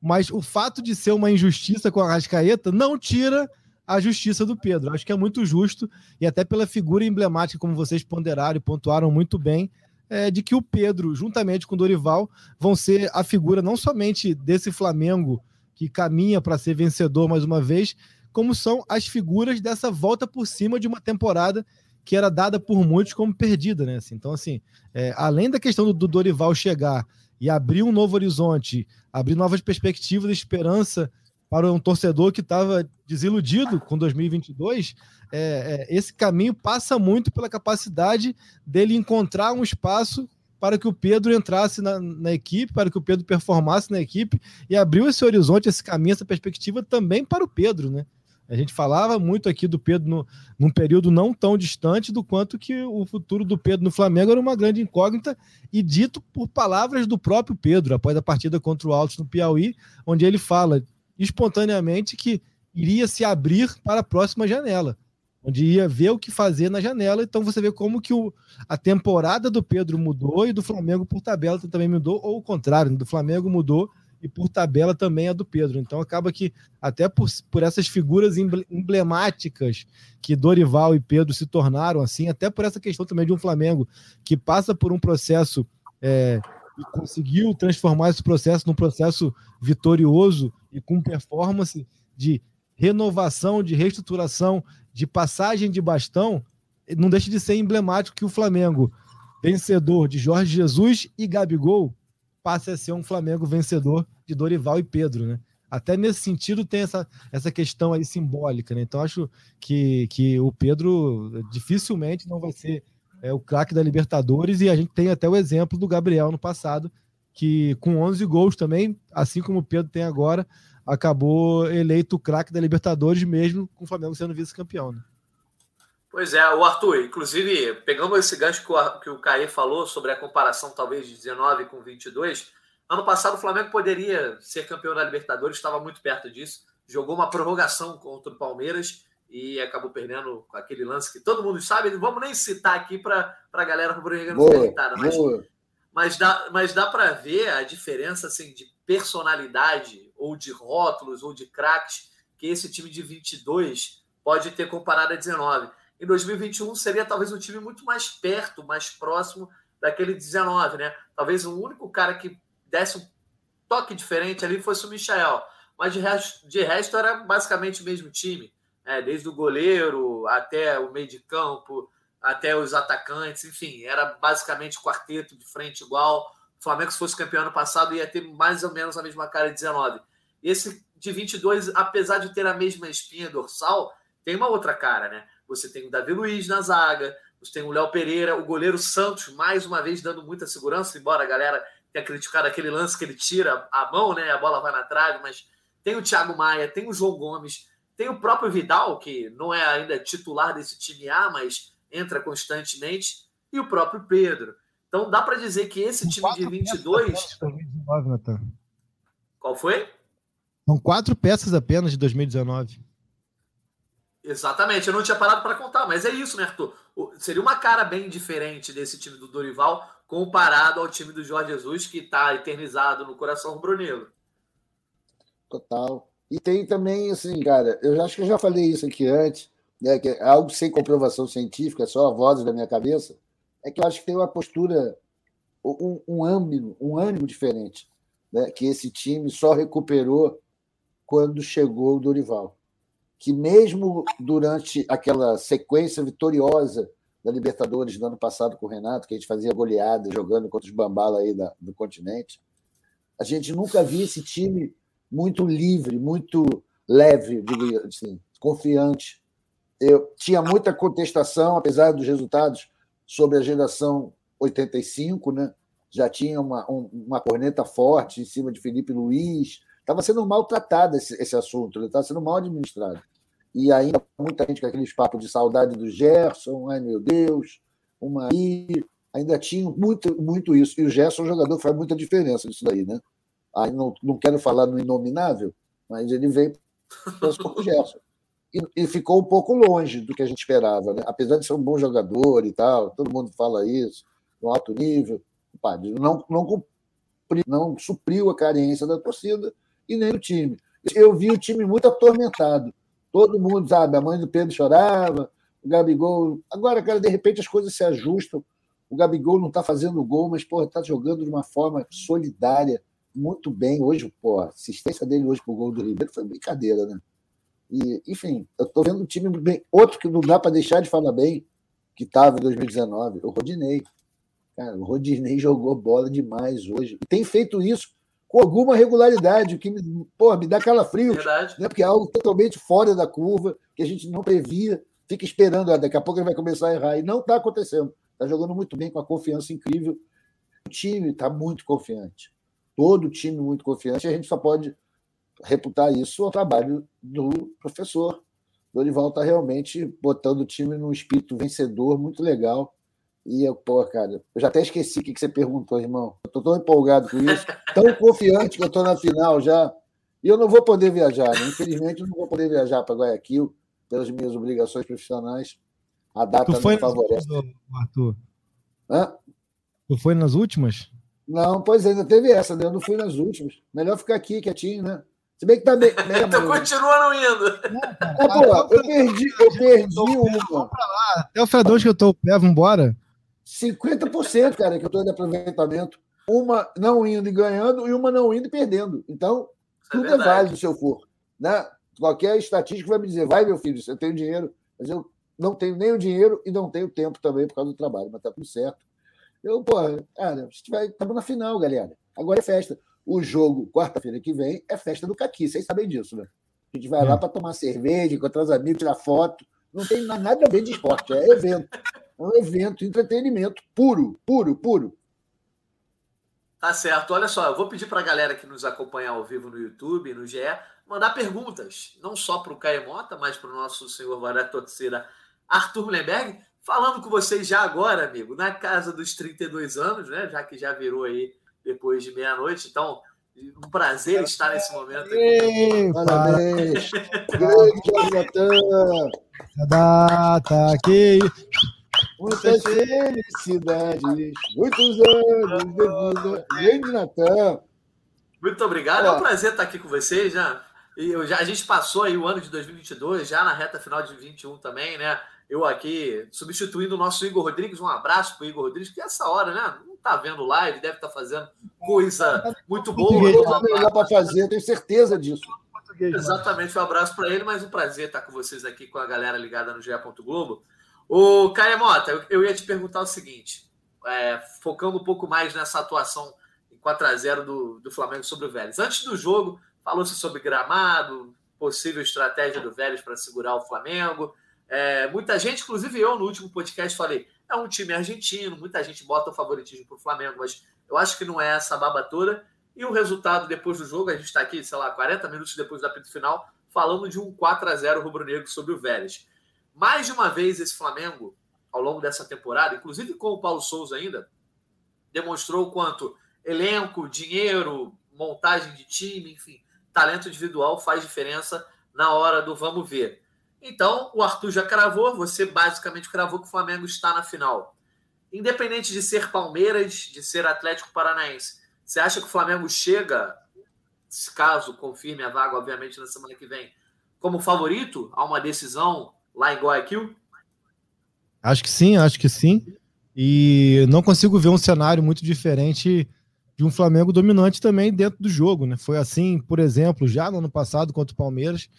Mas o fato de ser uma injustiça com a Arrascaeta não tira a justiça do Pedro. Acho que é muito justo, e até pela figura emblemática, como vocês ponderaram e pontuaram muito bem, é, de que o Pedro, juntamente com o Dorival, vão ser a figura não somente desse Flamengo que caminha para ser vencedor mais uma vez, como são as figuras dessa volta por cima de uma temporada que era dada por muitos como perdida, né? Assim, então, assim, é, além da questão do, do, Dorival chegar e abrir um novo horizonte, abrir novas perspectivas esperança para um torcedor que estava desiludido com 2022, é, é, esse caminho passa muito pela capacidade dele encontrar um espaço para que o Pedro entrasse na, na, equipe, para que o Pedro performasse na equipe e abriu esse horizonte, esse caminho, essa perspectiva também para o Pedro, né? A gente falava muito aqui do Pedro no, num período não tão distante do quanto que o futuro do Pedro no Flamengo era uma grande incógnita e dito por palavras do próprio Pedro após a partida contra o Altos no Piauí, onde ele fala espontaneamente que iria se abrir para a próxima janela, onde ia ver o que fazer na janela. Então você vê como que o, a temporada do Pedro mudou e do Flamengo por tabela também mudou, ou o contrário, do Flamengo mudou e por tabela também a do Pedro. Então acaba que, até por, por essas figuras emblemáticas que Dorival e Pedro se tornaram, assim, até por essa questão também de um Flamengo que passa por um processo é, e conseguiu transformar esse processo num processo vitorioso e com performance de renovação, de reestruturação, de passagem de bastão, não deixa de ser emblemático que o Flamengo, vencedor de Jorge Jesus e Gabigol, passe a ser um Flamengo vencedor de Dorival e Pedro, né? Até nesse sentido tem essa, essa questão aí simbólica, né? Então acho que, que o Pedro dificilmente não vai ser é, o craque da Libertadores e a gente tem até o exemplo do Gabriel no passado, que com 11 gols também, assim como o Pedro tem agora, acabou eleito o craque da Libertadores mesmo com o Flamengo sendo vice-campeão, né? Pois é, o Arthur, inclusive, pegando esse gancho que o, que o Caê falou sobre a comparação talvez de 19 com 22, ano passado o Flamengo poderia ser campeão da Libertadores, estava muito perto disso, jogou uma prorrogação contra o Palmeiras e acabou perdendo aquele lance que todo mundo sabe, não vamos nem citar aqui para a galera rubro-negra não irritada, mas, mas dá, mas dá para ver a diferença assim, de personalidade ou de rótulos ou de craques que esse time de 22 pode ter comparado a 19 em 2021 seria talvez um time muito mais perto, mais próximo daquele 19, né? Talvez o único cara que desse um toque diferente ali fosse o Michael. Mas de resto, de resto era basicamente o mesmo time, né? desde o goleiro até o meio de campo, até os atacantes, enfim, era basicamente quarteto de frente igual. O Flamengo, se fosse campeão ano passado, ia ter mais ou menos a mesma cara de 19. Esse de 22, apesar de ter a mesma espinha dorsal, tem uma outra cara, né? você tem o Davi Luiz na zaga, você tem o Léo Pereira, o goleiro Santos, mais uma vez dando muita segurança, embora a galera tenha criticado aquele lance que ele tira a mão, né? A bola vai na trave, mas tem o Thiago Maia, tem o João Gomes, tem o próprio Vidal, que não é ainda titular desse time A, mas entra constantemente, e o próprio Pedro. Então dá para dizer que esse time de 22. 2019, Qual foi? São quatro peças apenas de 2019. Exatamente, eu não tinha parado para contar, mas é isso, né, Arthur? Seria uma cara bem diferente desse time do Dorival comparado ao time do Jorge Jesus, que está eternizado no coração rubro-negro. Total. E tem também, assim, cara, eu acho que eu já falei isso aqui antes, né, que é algo sem comprovação científica, só a voz da minha cabeça, é que eu acho que tem uma postura, um, um ânimo, um ânimo diferente, né, que esse time só recuperou quando chegou o Dorival que mesmo durante aquela sequência vitoriosa da Libertadores do ano passado com o Renato, que a gente fazia goleada jogando contra os bambala aí da, do continente, a gente nunca via esse time muito livre, muito leve, digo assim, confiante. Eu tinha muita contestação, apesar dos resultados, sobre a geração 85, né? Já tinha uma, um, uma corneta forte em cima de Felipe Luiz, Estava sendo maltratado esse, esse assunto, estava sendo mal administrado. E ainda muita gente com aqueles papos de saudade do Gerson, ai meu Deus, uma. Ainda tinha muito, muito isso. E o Gerson, o jogador, faz muita diferença nisso daí, né? Aí não, não quero falar no inominável, mas ele veio com o Gerson. e, e, ficou um pouco longe do que a gente esperava, né? Apesar de ser um bom jogador e tal, todo mundo fala isso, no alto nível, não, não, não supriu a carência da torcida e nem do time. Eu vi o time muito atormentado. Todo mundo, sabe, a mãe do Pedro chorava, o Gabigol. Agora, cara, de repente as coisas se ajustam. O Gabigol não está fazendo gol, mas, porra, está jogando de uma forma solidária, muito bem. Hoje, pô, a assistência dele hoje pro gol do Ribeiro foi brincadeira, né? E, enfim, eu estou vendo um time bem. Outro que não dá para deixar de falar bem, que estava em 2019, o Rodinei. Cara, o Rodinei jogou bola demais hoje. E tem feito isso com alguma regularidade, o que me, porra, me dá calafrio. Verdade. Né? Porque é algo totalmente fora da curva, que a gente não previa. Fica esperando, ó, daqui a pouco ele vai começar a errar. E não está acontecendo. Está jogando muito bem, com a confiança incrível. O time está muito confiante. Todo o time muito confiante. A gente só pode reputar isso ao trabalho do professor. Dorival está realmente botando o time num espírito vencedor muito legal. E eu, pô, cara, eu já até esqueci o que, você perguntou, irmão. Eu tô tão empolgado com isso, tão confiante que eu tô na final já. E eu não vou poder viajar, né? infelizmente, eu não vou poder viajar para Guayaquil pelas minhas obrigações profissionais. A data tu foi não favorece. Últimas, Arthur? Hã? Tu foi nas últimas? Não, pois ainda teve essa, né? Eu não fui nas últimas. Melhor ficar aqui quietinho, né? Se bem que tá bem. Né, tu continua não indo. É, pô, eu perdi, eu perdi uma. Até o Fedão que eu tô o pé, vambora. 50%, cara, que eu tô de aproveitamento. Uma não indo e ganhando, e uma não indo e perdendo. Então, Isso é tudo é, é válido se eu for. Né? Qualquer estatística vai me dizer, vai, meu filho, você tem dinheiro, mas eu não tenho nem o dinheiro e não tenho tempo também por causa do trabalho, mas tá tudo certo. Eu, pô, cara, estamos na final, galera. Agora é festa o jogo, quarta-feira que vem, é festa do Caqui. Vocês sabem disso, né? A gente vai lá para tomar cerveja, encontrar os amigos, tirar foto. Não tem nada a ver de esporte, é evento. É um evento, entretenimento puro, puro, puro. Tá certo. Olha só, eu vou pedir para a galera que nos acompanha ao vivo no YouTube, no GE, mandar perguntas, não só para o Caemota, mas para o nosso senhor Varatoceira Arthur Mullenberg, falando com vocês já agora, amigo, na casa dos 32 anos, né? Já que já virou aí depois de meia-noite. Então, um prazer estar nesse momento aqui. Parabéns! Grande! Data aqui. Muitas felicidades, muitos anos de vida. Grande Natan! Muito obrigado, é um prazer estar aqui com vocês, né? E eu já, a gente passou aí o ano de 2022, já na reta final de 2021 também, né? Eu aqui substituindo o nosso Igor Rodrigues, um abraço para o Igor Rodrigues, que essa hora, né? tá vendo live, deve estar tá fazendo coisa muito boa. Dá para fazer, tenho certeza disso. Exatamente, um abraço para ele, mas um prazer estar com vocês aqui, com a galera ligada no GE. Globo. O Caia Mota, eu ia te perguntar o seguinte, é, focando um pouco mais nessa atuação em 4x0 do, do Flamengo sobre o Vélez. Antes do jogo, falou-se sobre gramado, possível estratégia do Vélez para segurar o Flamengo. É, muita gente, inclusive eu, no último podcast, falei: é um time argentino, muita gente bota o favoritismo para o Flamengo, mas eu acho que não é essa baba toda. E o resultado depois do jogo, a gente está aqui, sei lá, 40 minutos depois do apito final, falando de um 4 a 0 rubro-negro sobre o Vélez. Mais de uma vez esse Flamengo, ao longo dessa temporada, inclusive com o Paulo Souza ainda, demonstrou o quanto elenco, dinheiro, montagem de time, enfim, talento individual faz diferença na hora do vamos ver. Então, o Arthur já cravou, você basicamente cravou que o Flamengo está na final. Independente de ser Palmeiras, de ser Atlético Paranaense, você acha que o Flamengo chega, caso confirme a vaga, obviamente, na semana que vem, como favorito a uma decisão lá em Guayaquil? Acho que sim, acho que sim. E não consigo ver um cenário muito diferente de um Flamengo dominante também dentro do jogo, né? Foi assim, por exemplo, já no ano passado contra o Palmeiras,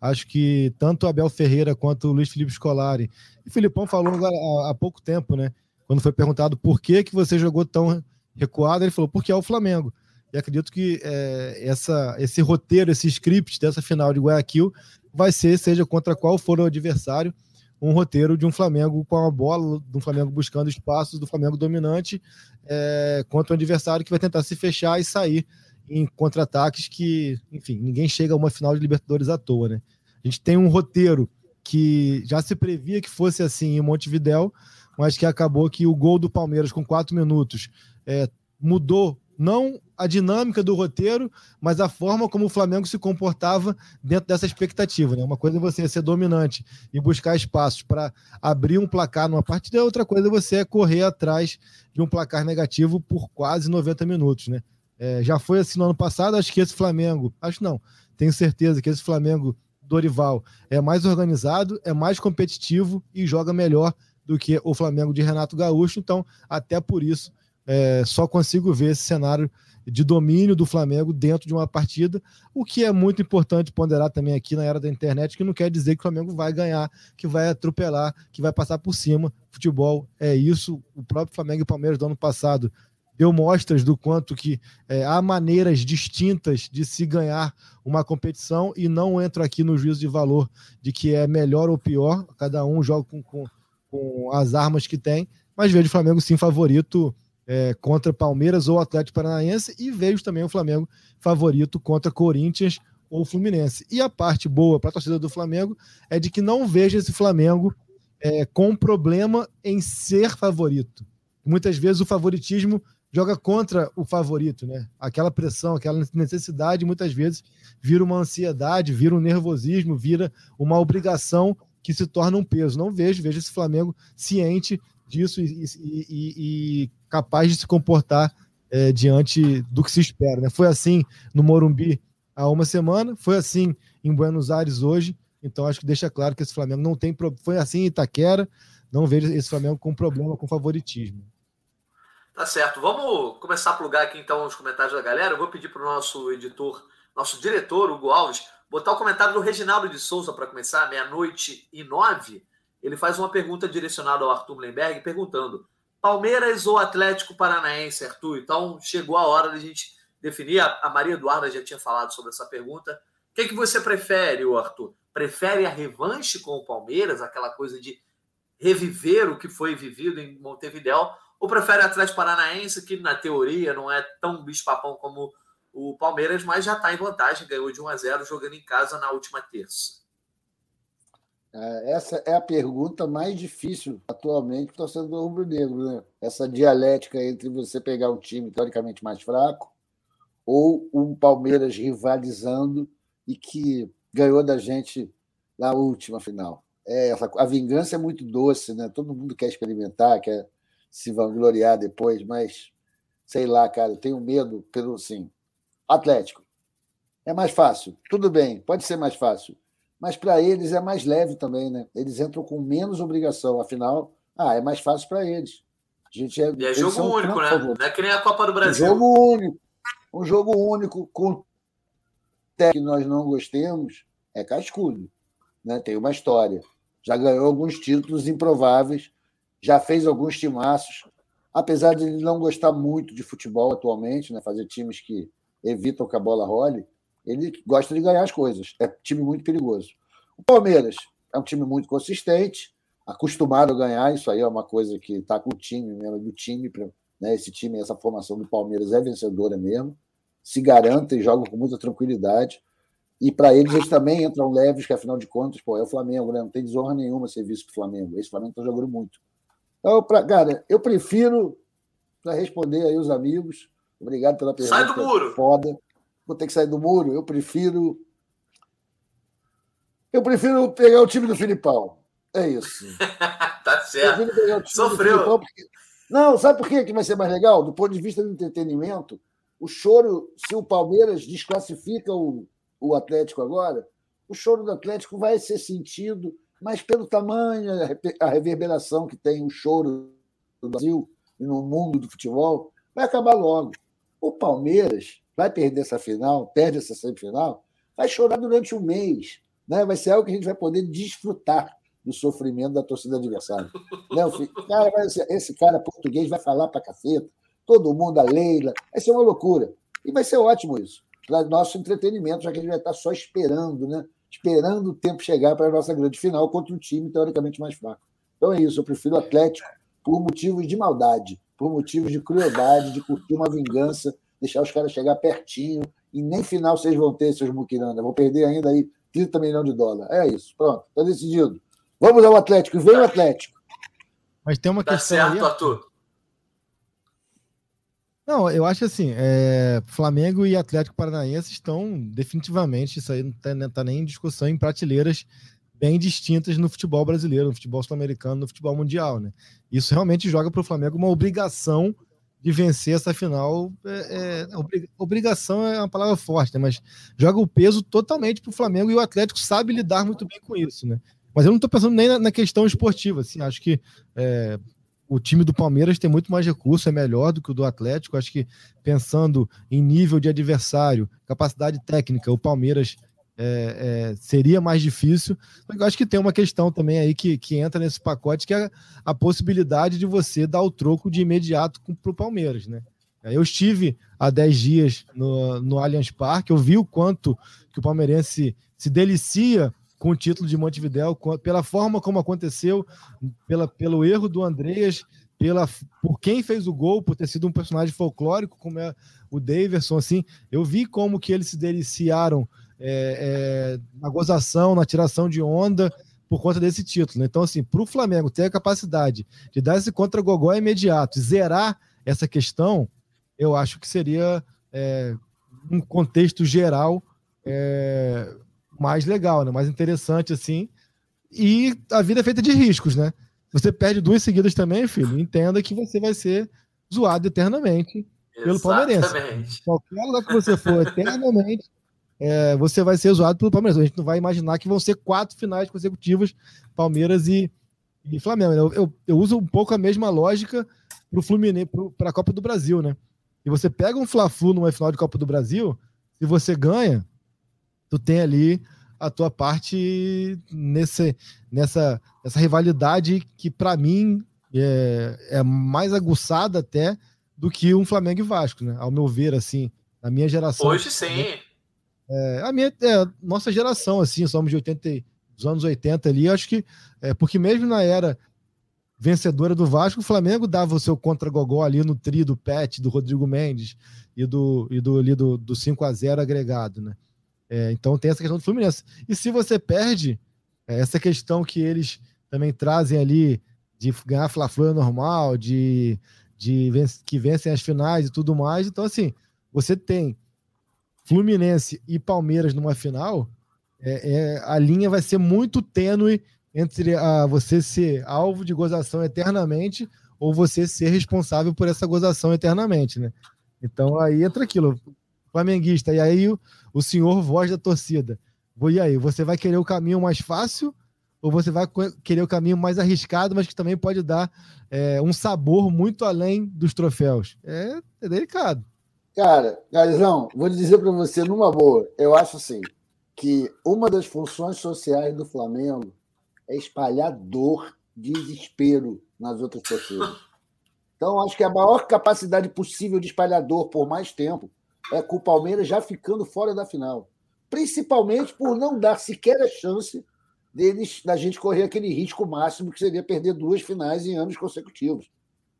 Acho que tanto Abel Ferreira quanto o Luiz Felipe Scolari. E o Filipão falou há, há pouco tempo, né? Quando foi perguntado por que, que você jogou tão recuado, ele falou, porque é o Flamengo. E acredito que é, essa, esse roteiro, esse script dessa final de Guayaquil vai ser, seja contra qual for o adversário, um roteiro de um Flamengo com a bola, um Flamengo buscando espaços, do Flamengo dominante, é, contra um adversário que vai tentar se fechar e sair em contra-ataques que, enfim, ninguém chega a uma final de Libertadores à toa, né? A gente tem um roteiro que já se previa que fosse assim em Montevidéu, mas que acabou que o gol do Palmeiras com quatro minutos é, mudou Não a dinâmica do roteiro, mas a forma como o Flamengo se comportava dentro dessa expectativa. Né? Uma coisa é você ser dominante e buscar espaços para abrir um placar numa partida, outra coisa é você correr atrás de um placar negativo por quase 90 minutos. Né? É, já foi assim no ano passado, acho que esse Flamengo, acho não, tenho certeza que esse Flamengo Dorival é mais organizado, é mais competitivo e joga melhor do que o Flamengo de Renato Gaúcho. Então, até por isso, é, só consigo ver esse cenário de domínio do Flamengo dentro de uma partida, o que é muito importante ponderar também aqui na era da internet, que não quer dizer que o Flamengo vai ganhar, que vai atropelar, que vai passar por cima. Futebol é isso. O próprio Flamengo e Palmeiras do ano passado deu mostras do quanto que é, há maneiras distintas de se ganhar uma competição e não entro aqui no juízo de valor de que é melhor ou pior, cada um joga com, com, com as armas que tem, mas vejo o Flamengo sim favorito é, contra Palmeiras ou Atlético Paranaense e vejo também o Flamengo favorito contra Corinthians ou Fluminense. E a parte boa para a torcida do Flamengo é de que não vejo esse Flamengo é, com problema em ser favorito. Muitas vezes o favoritismo joga contra o favorito, né? Aquela pressão, aquela necessidade, muitas vezes vira uma ansiedade, vira um nervosismo, vira uma obrigação que se torna um peso. Não vejo, vejo esse Flamengo ciente disso e, e, e capaz de se comportar é, diante do que se espera. Né? Foi assim no Morumbi há uma semana, foi assim em Buenos Aires hoje. Então acho que deixa claro que esse Flamengo não tem. Foi assim em Itaquera. Não vejo esse Flamengo com problema com favoritismo. Tá certo. Vamos começar a plugar aqui então os comentários da galera. Eu vou pedir para o nosso editor, nosso diretor, Hugo Alves, botar o comentário do Reginaldo de Souza para começar, meia-noite e nove. Ele faz uma pergunta direcionada ao Arthur Lemberg, perguntando: Palmeiras ou Atlético Paranaense, Arthur? Então chegou a hora de a gente definir. A Maria Eduarda já tinha falado sobre essa pergunta. O que, é que você prefere, Arthur? Prefere a revanche com o Palmeiras, aquela coisa de reviver o que foi vivido em Montevideo, ou prefere Atlético Paranaense, que na teoria não é tão bicho-papão como o Palmeiras, mas já está em vantagem, ganhou de 1 a 0 jogando em casa na última terça? É, essa é a pergunta mais difícil atualmente para o torcedor rubro-negro, né? Essa dialética entre você pegar um time teoricamente mais fraco ou um Palmeiras rivalizando e que ganhou da gente na última final. É, a vingança é muito doce, né? Todo mundo quer experimentar, quer se vangloriar depois, mas sei lá, cara, eu tenho medo pelo sim. Atlético. É mais fácil. Tudo bem, pode ser mais fácil. Mas para eles é mais leve também, né? Eles entram com menos obrigação. Afinal, ah, é mais fácil para eles. A gente é, e é jogo único, né? Não é que nem a Copa do Brasil. Um jogo único. Um jogo único com que nós não gostemos é cascudo. Né? Tem uma história. Já ganhou alguns títulos improváveis já fez alguns timaços, apesar de ele não gostar muito de futebol atualmente, né, fazer times que evitam que a bola role, ele gosta de ganhar as coisas. É um time muito perigoso. O Palmeiras é um time muito consistente, acostumado a ganhar, isso aí é uma coisa que está com o time mesmo, do time, né, esse time, essa formação do Palmeiras é vencedora mesmo, se garanta e joga com muita tranquilidade. E para eles, eles também entram leves, que afinal de contas, pô, é o Flamengo, né? não tem desonra nenhuma ser visto do Flamengo. Esse Flamengo está jogando muito. Então, pra, cara, eu prefiro, para responder aí os amigos, obrigado pela pergunta. Sai do muro. Foda. Vou ter que sair do muro. Eu prefiro. Eu prefiro pegar o time do Filipão. É isso. tá certo. Sofreu. Porque... Não, sabe por que vai ser mais legal? Do ponto de vista do entretenimento, o choro, se o Palmeiras desclassifica o, o Atlético agora, o choro do Atlético vai ser sentido mas pelo tamanho, a reverberação que tem o choro do Brasil e no mundo do futebol, vai acabar logo. O Palmeiras vai perder essa final, perde essa semifinal, vai chorar durante um mês. Né? Vai ser algo que a gente vai poder desfrutar do sofrimento da torcida adversária. Né? Cara, esse cara português vai falar para caceta, todo mundo, a Leila, vai ser uma loucura. E vai ser ótimo isso, para nosso entretenimento, já que a gente vai estar só esperando, né? esperando o tempo chegar para a nossa grande final contra um time teoricamente mais fraco. Então é isso, eu prefiro o Atlético por motivos de maldade, por motivos de crueldade, de curtir uma vingança, deixar os caras chegar pertinho, e nem final vocês vão ter, seus muquiranda. Vão perder ainda aí 30 milhões de dólares. É isso, pronto, está decidido. Vamos ao Atlético, vem o Atlético. Mas tem uma tá questão. Certo, aí, Arthur. Não, eu acho assim, é, Flamengo e Atlético Paranaense estão definitivamente, isso aí não está tá nem em discussão, em prateleiras bem distintas no futebol brasileiro, no futebol sul-americano, no futebol mundial, né? Isso realmente joga para o Flamengo uma obrigação de vencer essa final. É, é, obrigação é uma palavra forte, né? Mas joga o peso totalmente para o Flamengo e o Atlético sabe lidar muito bem com isso, né? Mas eu não estou pensando nem na, na, questão esportiva, assim, acho que é, o time do Palmeiras tem muito mais recurso, é melhor do que o do Atlético. Acho que pensando em nível de adversário, capacidade técnica, o Palmeiras é, é, seria mais difícil. Eu acho que tem uma questão também aí que, que entra nesse pacote, que é a possibilidade de você dar o troco de imediato para o Palmeiras, né? Eu estive há 10 dias no, no Allianz Parque, eu vi o quanto que o palmeirense se delicia com o título de Montevidéu, pela forma como aconteceu, pela, pelo erro do Andreas, pela, por quem fez o gol, por ter sido um personagem folclórico, como é o Daverson, assim, eu vi como que eles se deliciaram é, é, na gozação, na tiração de onda, por conta desse título. Né? Então, assim, para o Flamengo ter a capacidade de dar esse contra-gogó imediato e zerar essa questão, eu acho que seria é, um contexto geral é, mais legal, né? mais interessante, assim. E a vida é feita de riscos, né? Você perde duas seguidas também, filho, entenda que você vai ser zoado eternamente pelo Palmeirense. Qualquer lugar que você for eternamente, é, você vai ser zoado pelo Palmeiras. A gente não vai imaginar que vão ser quatro finais consecutivas, Palmeiras e, e Flamengo. Eu, eu, eu, uso um pouco a mesma lógica para o Fluminense, para a Copa do Brasil, né? E você pega um Fla-Flu numa final de Copa do Brasil, se você ganha, tu tem ali a tua parte nesse, nessa, nessa rivalidade que, para mim, é, é, mais aguçada até do que um Flamengo e Vasco, né? Ao meu ver, assim, na minha geração. Hoje sim. É, a minha, é, nossa geração, assim, somos de 80, dos anos 80 ali, acho que, é, porque mesmo na era vencedora do Vasco, o Flamengo dava o seu contra-gogó ali no tri do Pet, do Rodrigo Mendes e do, e do, ali do, do 5 a 0 agregado, né? É, então tem essa questão do Fluminense. E se você perde, é, essa questão que eles também trazem ali de ganhar Fla-Flu é normal, de, de que vencem as finais e tudo mais. Então, assim, você tem Fluminense e Palmeiras numa final, é, é, a linha vai ser muito tênue entre a, você ser alvo de gozação eternamente ou você ser responsável por essa gozação eternamente, né? Então aí entra aquilo flamenguista. E aí o, o senhor voz da torcida. E aí, você vai querer o caminho mais fácil ou você vai querer o caminho mais arriscado, mas que também pode dar é, um sabor muito além dos troféus? É, é delicado. Cara, Garizão, vou dizer para você numa boa. Eu acho assim que uma das funções sociais do Flamengo é espalhar dor, desespero nas outras pessoas. Então, acho que a maior capacidade possível de espalhar dor por mais tempo é, com o Palmeiras já ficando fora da final. Principalmente por não dar sequer a chance deles, da gente correr aquele risco máximo que seria perder duas finais em anos consecutivos.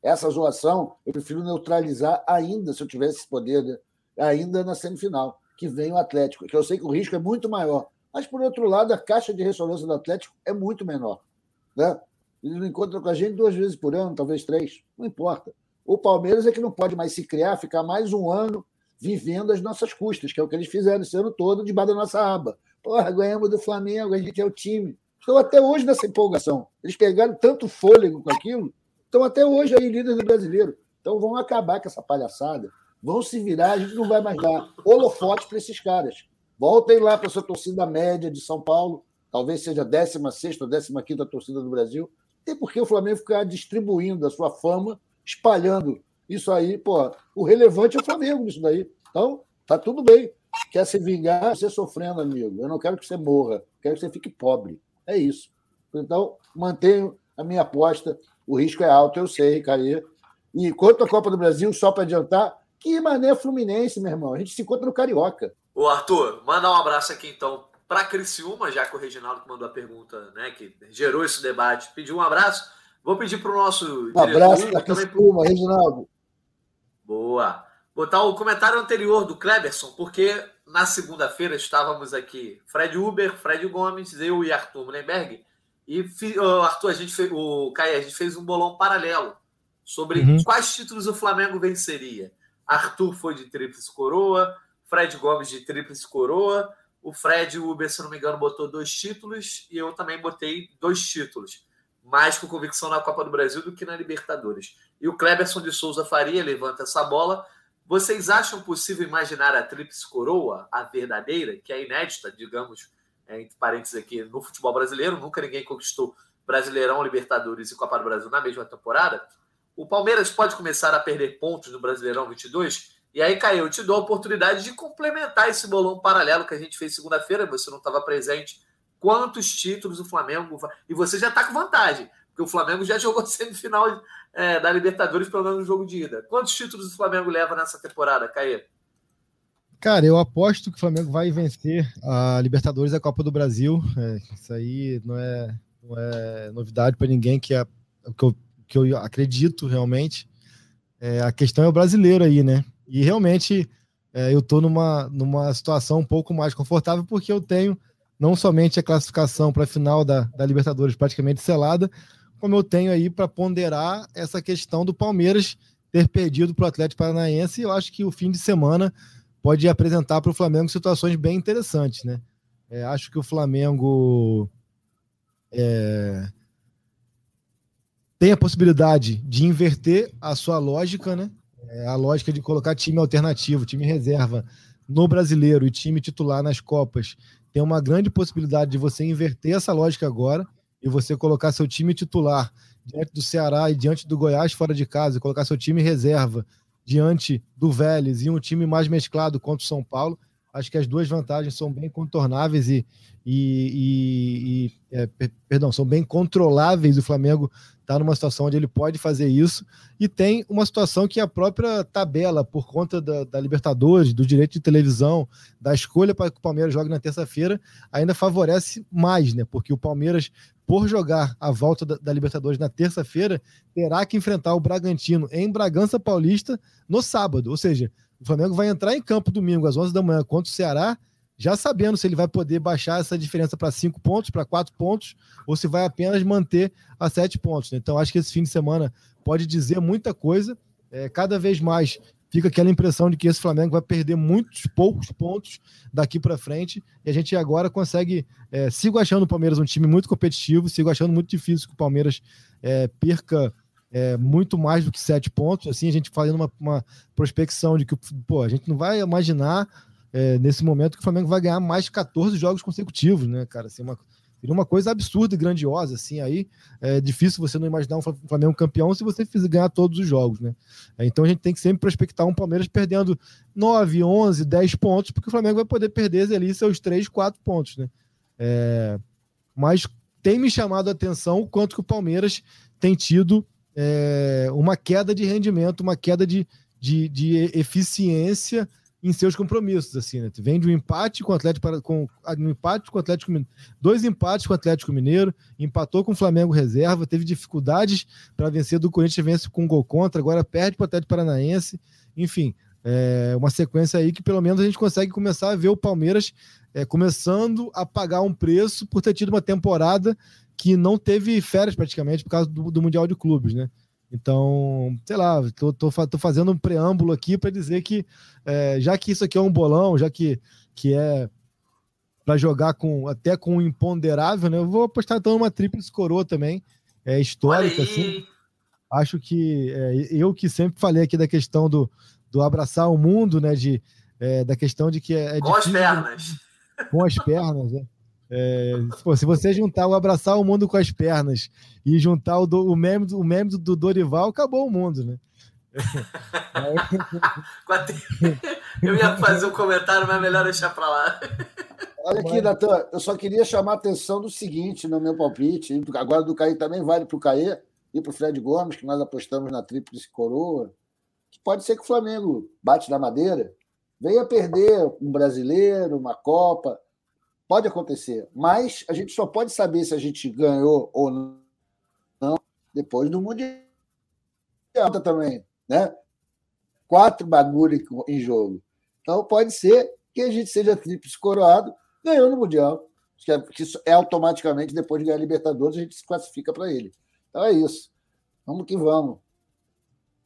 Essa zoação eu prefiro neutralizar ainda, se eu tivesse esse poder, né? ainda na semifinal, que vem o Atlético, que eu sei que o risco é muito maior. Mas, por outro lado, a caixa de ressonância do Atlético é muito menor. Né? Eles não encontram com a gente duas vezes por ano, talvez três, não importa. O Palmeiras é que não pode mais se criar, ficar mais um ano vivendo as nossas custas, que é o que eles fizeram esse ano todo debaixo da nossa aba. Porra, ganhamos do Flamengo, a gente é o time. Estão até hoje nessa empolgação. Eles pegaram tanto fôlego com aquilo, estão até hoje aí líderes do brasileiro. Então vão acabar com essa palhaçada, vão se virar, a gente não vai mais dar holofote para esses caras. Voltem lá para essa torcida média de São Paulo, talvez seja a 16 ou 15 torcida do Brasil. Tem por que o Flamengo ficar distribuindo a sua fama, espalhando isso aí, pô, o relevante é o Flamengo nisso daí. Então, tá tudo bem. Quer se vingar, você sofrendo, amigo. Eu não quero que você morra, quero que você fique pobre. É isso. Então, mantenho a minha aposta. O risco é alto, eu sei, Caí. E quanto à Copa do Brasil, só para adiantar, que mané Fluminense, meu irmão. A gente se encontra no Carioca. Ô, Arthur, manda um abraço aqui então para Criciúma, já que o Reginaldo mandou a pergunta, né, que gerou esse debate, pediu um abraço. Vou pedir para o nosso. Um abraço para Criciúma, pro... Reginaldo. Boa. Botar o comentário anterior do Kleberson, porque na segunda-feira estávamos aqui, Fred Uber, Fred Gomes, eu e Arthur Mullenberg. E oh, Arthur, a gente fez, o Caio, a gente fez um bolão paralelo sobre uhum. quais títulos o Flamengo venceria. Arthur foi de tríplice coroa, Fred Gomes de tríplice coroa, o Fred Uber, se não me engano, botou dois títulos e eu também botei dois títulos, mais com convicção na Copa do Brasil do que na Libertadores. E o Kleberson de Souza Faria levanta essa bola. Vocês acham possível imaginar a tríplice coroa, a verdadeira, que é inédita, digamos, entre parênteses aqui, no futebol brasileiro? Nunca ninguém conquistou Brasileirão, Libertadores e Copa do Brasil na mesma temporada? O Palmeiras pode começar a perder pontos no Brasileirão 22? E aí, Caio, eu te dou a oportunidade de complementar esse bolão paralelo que a gente fez segunda-feira, você não estava presente. Quantos títulos o Flamengo. E você já está com vantagem, porque o Flamengo já jogou semifinal é, da Libertadores, pelo menos no jogo de ida. Quantos títulos o Flamengo leva nessa temporada, Caio? Cara, eu aposto que o Flamengo vai vencer a Libertadores e a Copa do Brasil. É, isso aí não é, não é novidade para ninguém, que é o que eu, que eu acredito realmente. É, a questão é o brasileiro aí, né? E realmente é, eu estou numa, numa situação um pouco mais confortável, porque eu tenho não somente a classificação para a final da, da Libertadores praticamente selada, como eu tenho aí para ponderar essa questão do Palmeiras ter perdido para o Atlético Paranaense. E eu acho que o fim de semana pode apresentar para o Flamengo situações bem interessantes, né? É, acho que o Flamengo é, tem a possibilidade de inverter a sua lógica, né? É, a lógica de colocar time alternativo, time reserva no brasileiro e time titular nas Copas. Tem uma grande possibilidade de você inverter essa lógica agora e você colocar seu time titular diante do Ceará e diante do Goiás fora de casa, e colocar seu time reserva diante do Vélez e um time mais mesclado contra o São Paulo, acho que as duas vantagens são bem contornáveis e, e, e, e é, perdão, são bem controláveis. O Flamengo está numa situação onde ele pode fazer isso e tem uma situação que a própria tabela, por conta da, da Libertadores, do direito de televisão, da escolha para que o Palmeiras jogue na terça-feira, ainda favorece mais, né? Porque o Palmeiras, por jogar a volta da, da Libertadores na terça-feira, terá que enfrentar o Bragantino em Bragança Paulista no sábado, ou seja, o Flamengo vai entrar em campo domingo às 11 da manhã contra o Ceará, já sabendo se ele vai poder baixar essa diferença para cinco pontos, para quatro pontos, ou se vai apenas manter a sete pontos. Né? Então, acho que esse fim de semana pode dizer muita coisa. É, cada vez mais fica aquela impressão de que esse Flamengo vai perder muitos poucos pontos daqui para frente. E a gente agora consegue. É, sigo achando o Palmeiras um time muito competitivo, sigo achando muito difícil que o Palmeiras é, perca é, muito mais do que sete pontos. Assim, a gente fazendo uma, uma prospecção de que pô, a gente não vai imaginar é, nesse momento que o Flamengo vai ganhar mais 14 jogos consecutivos, né, cara? Assim, uma, seria uma coisa absurda e grandiosa, assim, aí é difícil você não imaginar um Flamengo campeão se você fizer ganhar todos os jogos, né? É, então a gente tem que sempre prospectar um Palmeiras perdendo 9, 11, 10 pontos, porque o Flamengo vai poder perder ali seus 3, 4 pontos, né? É, mas tem me chamado a atenção o quanto que o Palmeiras tem tido é, uma queda de rendimento, uma queda de, de, de eficiência em seus compromissos, assim, né? Vem de um empate com o Atlético com um empate com o Atlético dois empates com o Atlético Mineiro, empatou com o Flamengo reserva, teve dificuldades para vencer do Corinthians, vence com um gol contra, agora perde para o Atlético Paranaense, enfim, é uma sequência aí que pelo menos a gente consegue começar a ver o Palmeiras é, começando a pagar um preço por ter tido uma temporada que não teve férias praticamente por causa do, do Mundial de Clubes, né? Então, sei lá, tô, tô, tô fazendo um preâmbulo aqui para dizer que, é, já que isso aqui é um bolão, já que, que é para jogar com até com um imponderável, né? Eu vou apostar então numa tríplice coroa também, é histórica, assim. Acho que é, eu que sempre falei aqui da questão do, do abraçar o mundo, né? De, é, da questão de que é, é com difícil, as pernas. Com as pernas, né? É, pô, se você juntar o abraçar o mundo com as pernas e juntar o, do, o meme, o meme do Dorival, acabou o mundo, né? eu ia fazer um comentário, mas é melhor deixar para lá. Olha aqui, Natan, eu só queria chamar a atenção do seguinte no meu palpite. Agora do Caí também vale para o Caí e para o Fred Gomes, que nós apostamos na Tríplice Coroa. Que pode ser que o Flamengo bate na madeira, venha perder um brasileiro, uma Copa Pode acontecer, mas a gente só pode saber se a gente ganhou ou não depois do Mundial também, né? Quatro bagulho em jogo. Então pode ser que a gente seja tríplice coroado, ganhou no Mundial. Que é, é automaticamente, depois de ganhar a Libertadores, a gente se classifica para ele. Então é isso. Vamos que vamos.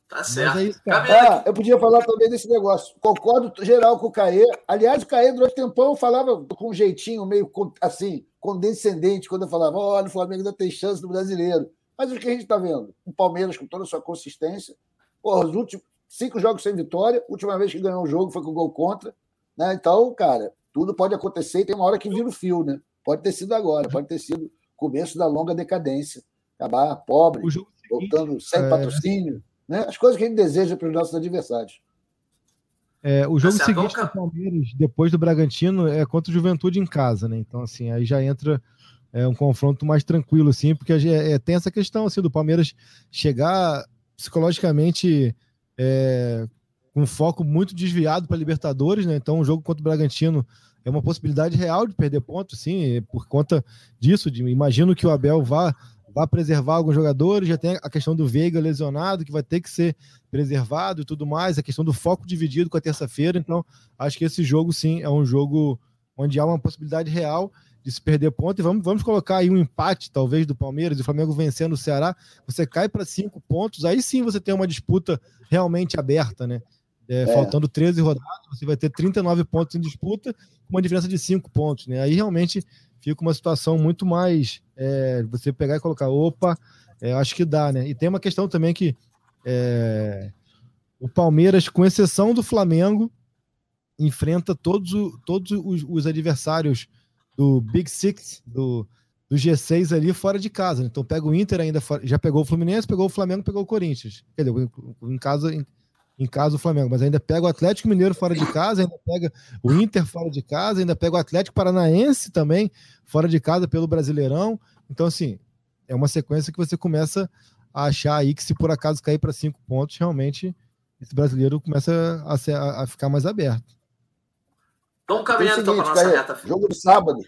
Tá certo. É isso, ah, eu podia falar também desse negócio. Concordo geral com o Caê. Aliás, o Caê, durante o tempão, falava com um jeitinho meio assim, condescendente, quando eu falava: olha, o Flamengo ainda tem chance do brasileiro. Mas o que a gente está vendo? O Palmeiras, com toda a sua consistência, porra, os últimos cinco jogos sem vitória, a última vez que ganhou um jogo foi com o gol contra. Né? Então, cara, tudo pode acontecer e tem uma hora que vira o fio, né? Pode ter sido agora, pode ter sido começo da longa decadência. Acabar pobre, voltando sem é... patrocínio. Né? As coisas que a gente deseja para os nossos adversários. É, o jogo seguinte do Palmeiras, depois do Bragantino, é contra o Juventude em casa, né? Então, assim, aí já entra é, um confronto mais tranquilo, assim, porque é, é, tem essa questão, assim, do Palmeiras chegar psicologicamente é, com foco muito desviado para Libertadores, né? Então, o jogo contra o Bragantino é uma possibilidade real de perder pontos, sim, por conta disso. De, imagino que o Abel vá vai preservar alguns jogadores, já tem a questão do Veiga lesionado, que vai ter que ser preservado e tudo mais, a questão do foco dividido com a terça-feira. Então, acho que esse jogo, sim, é um jogo onde há uma possibilidade real de se perder ponto. E vamos, vamos colocar aí um empate, talvez, do Palmeiras e o Flamengo vencendo o Ceará. Você cai para cinco pontos, aí sim você tem uma disputa realmente aberta, né? É, é. Faltando 13 rodadas, você vai ter 39 pontos em disputa, com uma diferença de 5 pontos, né? Aí realmente fica uma situação muito mais. É, você pegar e colocar, opa, é, acho que dá, né? E tem uma questão também que é, o Palmeiras, com exceção do Flamengo, enfrenta todos, o, todos os, os, adversários do Big Six, do, do G6 ali fora de casa. Né? Então pega o Inter ainda, já pegou o Fluminense, pegou o Flamengo, pegou o Corinthians. Dizer, em casa em casa o Flamengo, mas ainda pega o Atlético Mineiro fora de casa, ainda pega o Inter fora de casa, ainda pega o Atlético Paranaense também fora de casa pelo Brasileirão. Então, assim, é uma sequência que você começa a achar aí que se por acaso cair para cinco pontos, realmente esse brasileiro começa a, ser, a, ficar mais aberto. Vamos caminhando então para nossa reta. Jogo do sábado.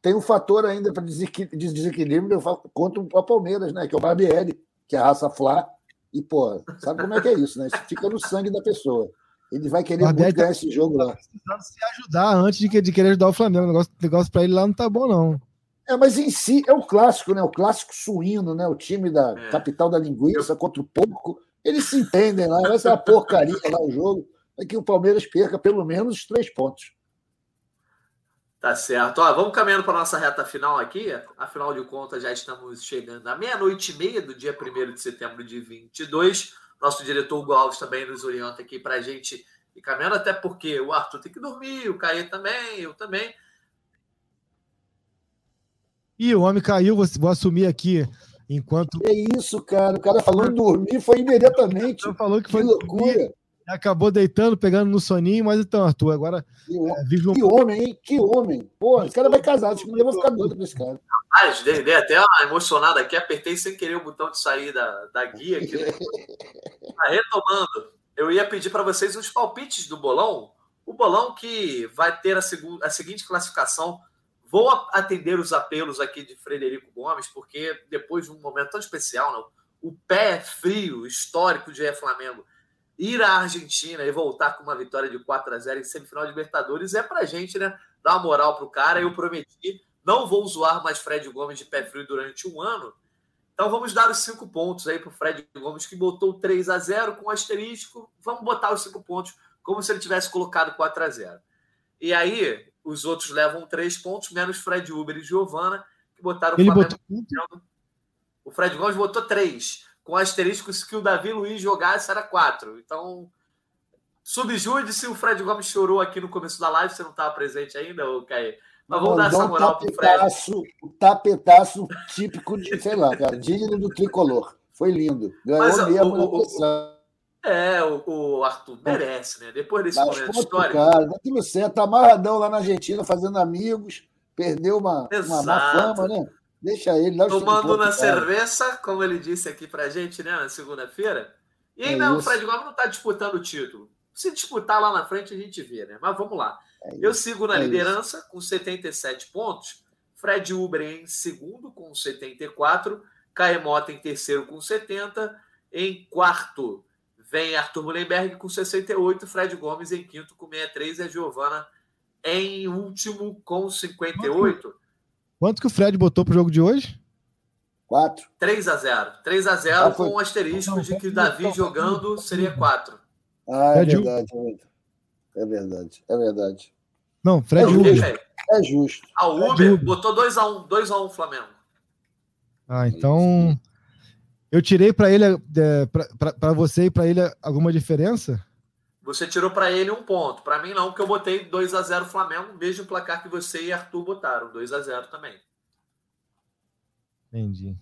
Tem um fator ainda para desequilíbrio contra o Palmeiras, né? Que é o Barbieri, que é a raça Flá e, pô, sabe como é que é isso, né? Isso fica no sangue da pessoa. Ele vai querer muito ganhar tá esse jogo lá. Precisando se ajudar antes de, de querer ajudar o Flamengo. O negócio, negócio para ele lá não tá bom, não. É, mas em si é o clássico, né? O clássico suíno, né? O time da é. capital da linguiça contra o porco. Eles se entendem lá, vai ser uma porcaria lá o jogo. É que o Palmeiras perca pelo menos os três pontos. Tá certo. Ó, vamos caminhando para nossa reta final aqui. Afinal de contas, já estamos chegando à meia-noite e meia do dia 1 de setembro de 22. Nosso diretor Hugo Alves também nos orienta aqui para a gente ir caminhando, até porque o Arthur tem que dormir, o Caio também, eu também. E o homem caiu, vou assumir aqui enquanto. É isso, cara. O cara falou em dormir, foi imediatamente. falou que foi que loucura. Acabou deitando, pegando no soninho, mas então, Arthur, agora. Que, é, vive um... que homem, hein? Que homem. Pô, esse cara vai casar, acho que mulher vai ficar doido com esse cara. Rapaz, dei, dei até uma emocionada aqui, apertei sem querer o botão de sair da, da guia aqui. Tá retomando, eu ia pedir para vocês os palpites do bolão. O bolão que vai ter a, segunda, a seguinte classificação. Vou atender os apelos aqui de Frederico Gomes, porque depois de um momento tão especial, não, o pé frio histórico de Flamengo ir à Argentina e voltar com uma vitória de 4 a 0 em semifinal de Libertadores é pra gente, né? Dar uma moral pro cara. Eu prometi, não vou zoar mais Fred Gomes de pé frio durante um ano. Então vamos dar os cinco pontos aí pro Fred Gomes, que botou 3 a 0 com asterisco. Vamos botar os cinco pontos como se ele tivesse colocado 4 a 0 E aí, os outros levam três pontos, menos Fred Uber e Giovana, que botaram ele o Flamengo. Botou... O Fred Gomes botou três com asteriscos que o Davi Luiz jogasse era quatro. Então, subjude se o Fred Gomes chorou aqui no começo da live, você não estava presente ainda, Caio? Mas vamos dar essa moral para o Fred. O tapetaço típico de, sei lá, cara, digno do tricolor. Foi lindo. Ganhou Mas, mesmo o, o, É, o, o, Arthur merece, né? Depois desse Mas momento histórico. Cara, tá tudo certo, tá amarradão lá na Argentina, fazendo amigos, perdeu uma, uma má fama, né? Deixa ele lá. Tomando na cerveja, como ele disse aqui pra gente, né, na segunda-feira. E ainda é o Fred Gomes não está disputando o título. Se disputar lá na frente, a gente vê, né? Mas vamos lá. É Eu sigo na é liderança isso. com 77 pontos. Fred Uber em segundo com 74. Caemota em terceiro com 70. Em quarto vem Arthur Mullenberg com 68. Fred Gomes em quinto com 63. E a Giovana em último com 58. Quanto que o Fred botou pro jogo de hoje? 4? 3 a 0 3 a 0 ah, com um asterisco de que o Davi jogando seria 4. Ah, é verdade, é verdade. É verdade. Não, Fred é Uber. É justo. A Uber botou 2x1, 2x1 Flamengo. Ah, então. Eu tirei para ele, é, para você e para ele alguma diferença? Você tirou para ele um ponto. Para mim, não, porque eu botei 2 a 0 Flamengo, mesmo placar que você e Arthur botaram. 2 a 0 também. Entendi.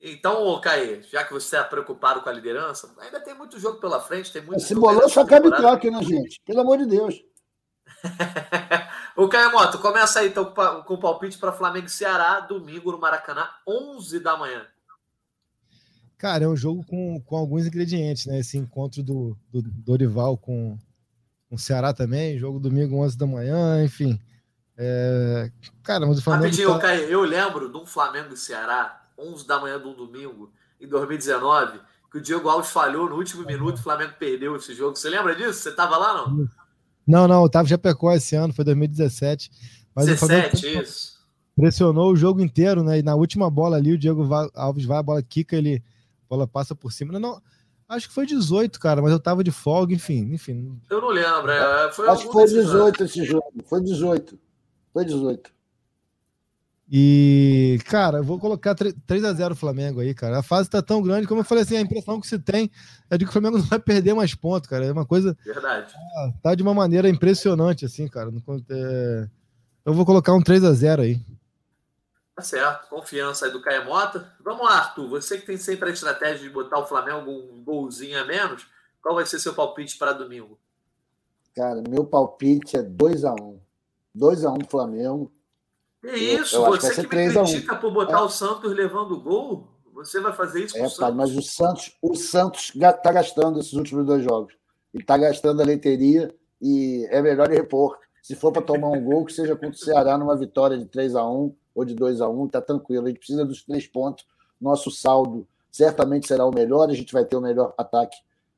Então, ô Caê, já que você é preocupado com a liderança, ainda tem muito jogo pela frente, tem muito. Se bolou, só cabe troque, né, gente? Pelo amor de Deus. o Caio Moto, começa aí então com o palpite para Flamengo e Ceará, domingo no Maracanã, 11 da manhã. Cara, é um jogo com, com alguns ingredientes, né? Esse encontro do, do Dorival com, com o Ceará também, jogo domingo, 11 da manhã, enfim. É... Cara, mas o Flamengo. Rapidinho, tá... Caio, eu lembro de um Flamengo e Ceará, 11 da manhã de um domingo, em 2019, que o Diego Alves falhou no último minuto, o Flamengo perdeu esse jogo. Você lembra disso? Você estava lá, não? Não, não, o Tava já pecou esse ano, foi 2017. Mas 17, isso. Pressionou o jogo inteiro, né? E na última bola ali, o Diego Alves vai, a bola quica, ele bola passa por cima. Não, não, acho que foi 18, cara, mas eu tava de folga, enfim, enfim. Eu não lembro. É, foi acho que foi 18 esse jogo. Foi 18. Foi 18. E, cara, eu vou colocar 3 a 0 o Flamengo aí, cara. A fase tá tão grande, como eu falei assim, a impressão que se tem é de que o Flamengo não vai perder mais pontos, cara. É uma coisa. Verdade. Tá, tá de uma maneira impressionante, assim, cara. É... Eu vou colocar um 3 a 0 aí. Tá certo. Confiança aí do Caio Mota. Vamos lá, Arthur. Você que tem sempre a estratégia de botar o Flamengo um golzinho a menos, qual vai ser seu palpite para domingo? Cara, meu palpite é 2x1. 2x1 Flamengo. Que isso? Eu, eu você que me critica por botar é. o Santos levando o gol? Você vai fazer isso com é, o Santos? mas o Santos, o Santos está gastando esses últimos dois jogos. E está gastando a leiteria e é melhor repor. Se for para tomar um gol, que seja contra o Ceará numa vitória de 3 a 1 ou de 2 a 1 está tranquilo. A gente precisa dos três pontos. Nosso saldo certamente será o melhor. A gente vai ter o melhor ataque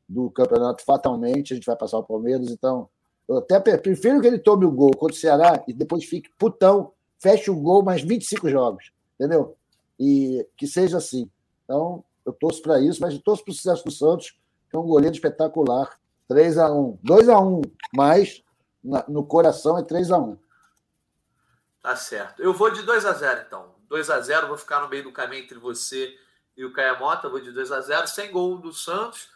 do campeonato fatalmente. A gente vai passar o Palmeiras. Então, eu até prefiro que ele tome o gol contra o Ceará e depois fique putão feche o gol mais 25 jogos, entendeu? E que seja assim. Então, eu torço para isso, mas eu torço para o sucesso do Santos, que é um goleiro espetacular. 3 a 1 2 a 1 mas no coração é 3 a 1 Tá certo. Eu vou de 2 a 0 então. 2 a 0 vou ficar no meio do caminho entre você e o Caia Mota. Vou de 2 a 0 sem gol do Santos,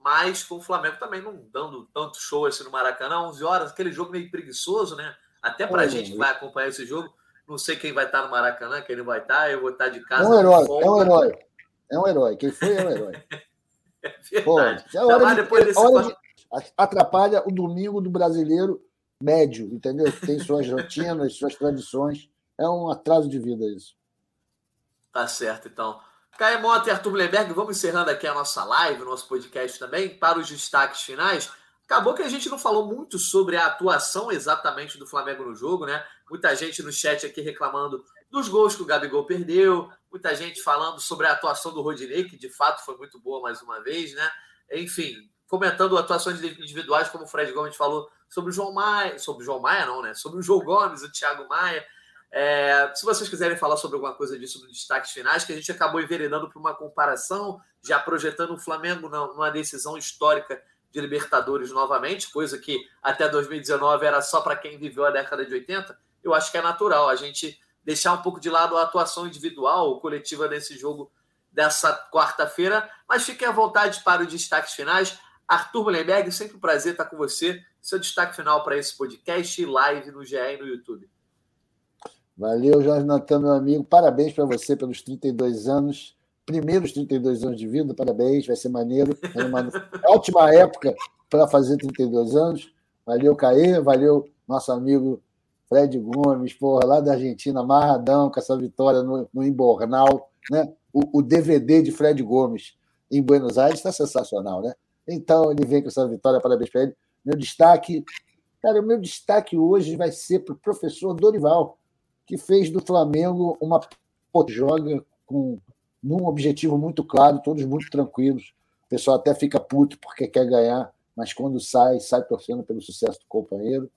mas com o Flamengo também não dando tanto show assim no Maracanã. 11 horas, aquele jogo meio preguiçoso, né? Até para a gente que vai acompanhar esse jogo. Não sei quem vai estar no Maracanã, quem não vai estar. Eu vou estar de casa. É um herói, é um herói. É um herói. Quem foi é um herói. é verdade. Pô, é hora de, depois desse hora de, atrapalha o domingo do brasileiro médio, entendeu? Tem suas rotinas, suas tradições. É um atraso de vida isso. Tá certo, então. Caio e Arthur Bleberg, vamos encerrando aqui a nossa live, o nosso podcast também, para os destaques finais. Acabou que a gente não falou muito sobre a atuação exatamente do Flamengo no jogo, né? Muita gente no chat aqui reclamando dos gols que o Gabigol perdeu, muita gente falando sobre a atuação do Rodinei, que de fato foi muito boa mais uma vez, né? Enfim, comentando atuações individuais, como o Fred Gomes falou sobre o João Maia, sobre o João Maia não, né? Sobre o João Gomes, o Thiago Maia. É, se vocês quiserem falar sobre alguma coisa disso nos destaques finais, que a gente acabou enveredando para uma comparação, já projetando o Flamengo numa decisão histórica de Libertadores novamente, coisa que até 2019 era só para quem viveu a década de 80, eu acho que é natural a gente deixar um pouco de lado a atuação individual ou coletiva nesse jogo dessa quarta-feira, mas fiquem à vontade para os destaques finais. Arthur Mullenberg, sempre um prazer estar com você. Seu destaque final para esse podcast e live no GE e no YouTube. Valeu, Jorge Natan, meu amigo. Parabéns para você pelos 32 anos primeiros 32 anos de vida, parabéns, vai ser maneiro. É uma ótima época para fazer 32 anos. Valeu, Caê, valeu, nosso amigo Fred Gomes, porra, lá da Argentina, amarradão com essa vitória no, no Imbornal, né? O, o, DVD de Fred Gomes em Buenos Aires está sensacional, né? Então ele vem com essa vitória, parabéns para ele. Meu destaque, cara, o meu destaque hoje vai ser para o professor Dorival, que fez do Flamengo uma joga com num objetivo muito claro, todos muito tranquilos. O pessoal até fica puto porque quer ganhar, mas quando sai, sai torcendo pelo sucesso do companheiro. O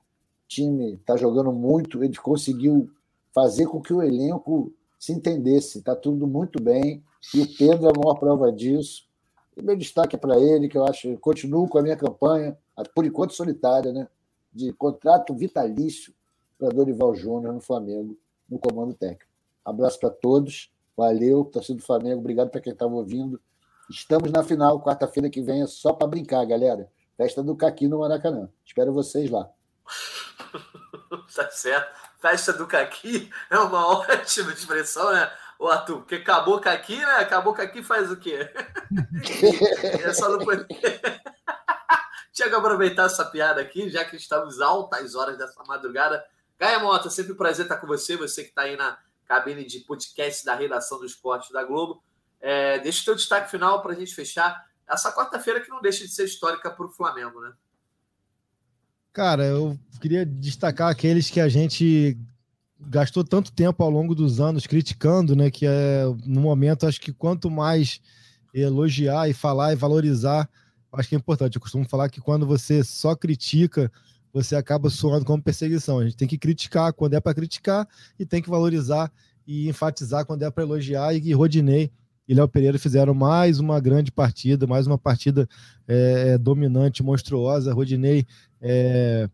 time está jogando muito, ele conseguiu fazer com que o elenco se entendesse. Está tudo muito bem e o Pedro é a maior prova disso. E meu destaque é para ele, que eu acho, continuo com a minha campanha, por enquanto solitária, né, de contrato vitalício para Dorival Júnior no Flamengo, no comando técnico. Abraço para todos, valeu, torcida do Flamengo, obrigado para quem estava ouvindo. Estamos na final, quarta-feira que vem é só para brincar, galera. Festa do Caqui no Maracanã. Espero vocês lá. tá certo. Festa do Caqui é uma ótima expressão, né? O Arthur, porque acabou Caqui, né? Acabou Caqui faz o quê? é só não poder... Tinha que aproveitar essa piada aqui, já que estamos altas horas dessa madrugada. Gaia Mota, sempre um prazer estar com você, você que está aí na cabine de podcast da redação do esporte da Globo. É, deixa o teu destaque final para a gente fechar essa quarta-feira que não deixa de ser histórica para o Flamengo, né? Cara, eu queria destacar aqueles que a gente gastou tanto tempo ao longo dos anos criticando, né? Que é no momento, acho que quanto mais elogiar e falar e valorizar, acho que é importante. Eu costumo falar que quando você só critica, você acaba soando como perseguição. A gente tem que criticar quando é para criticar e tem que valorizar e enfatizar quando é para elogiar. E Rodinei e Léo Pereira fizeram mais uma grande partida, mais uma partida é, é dominante, monstruosa. Rodinei é,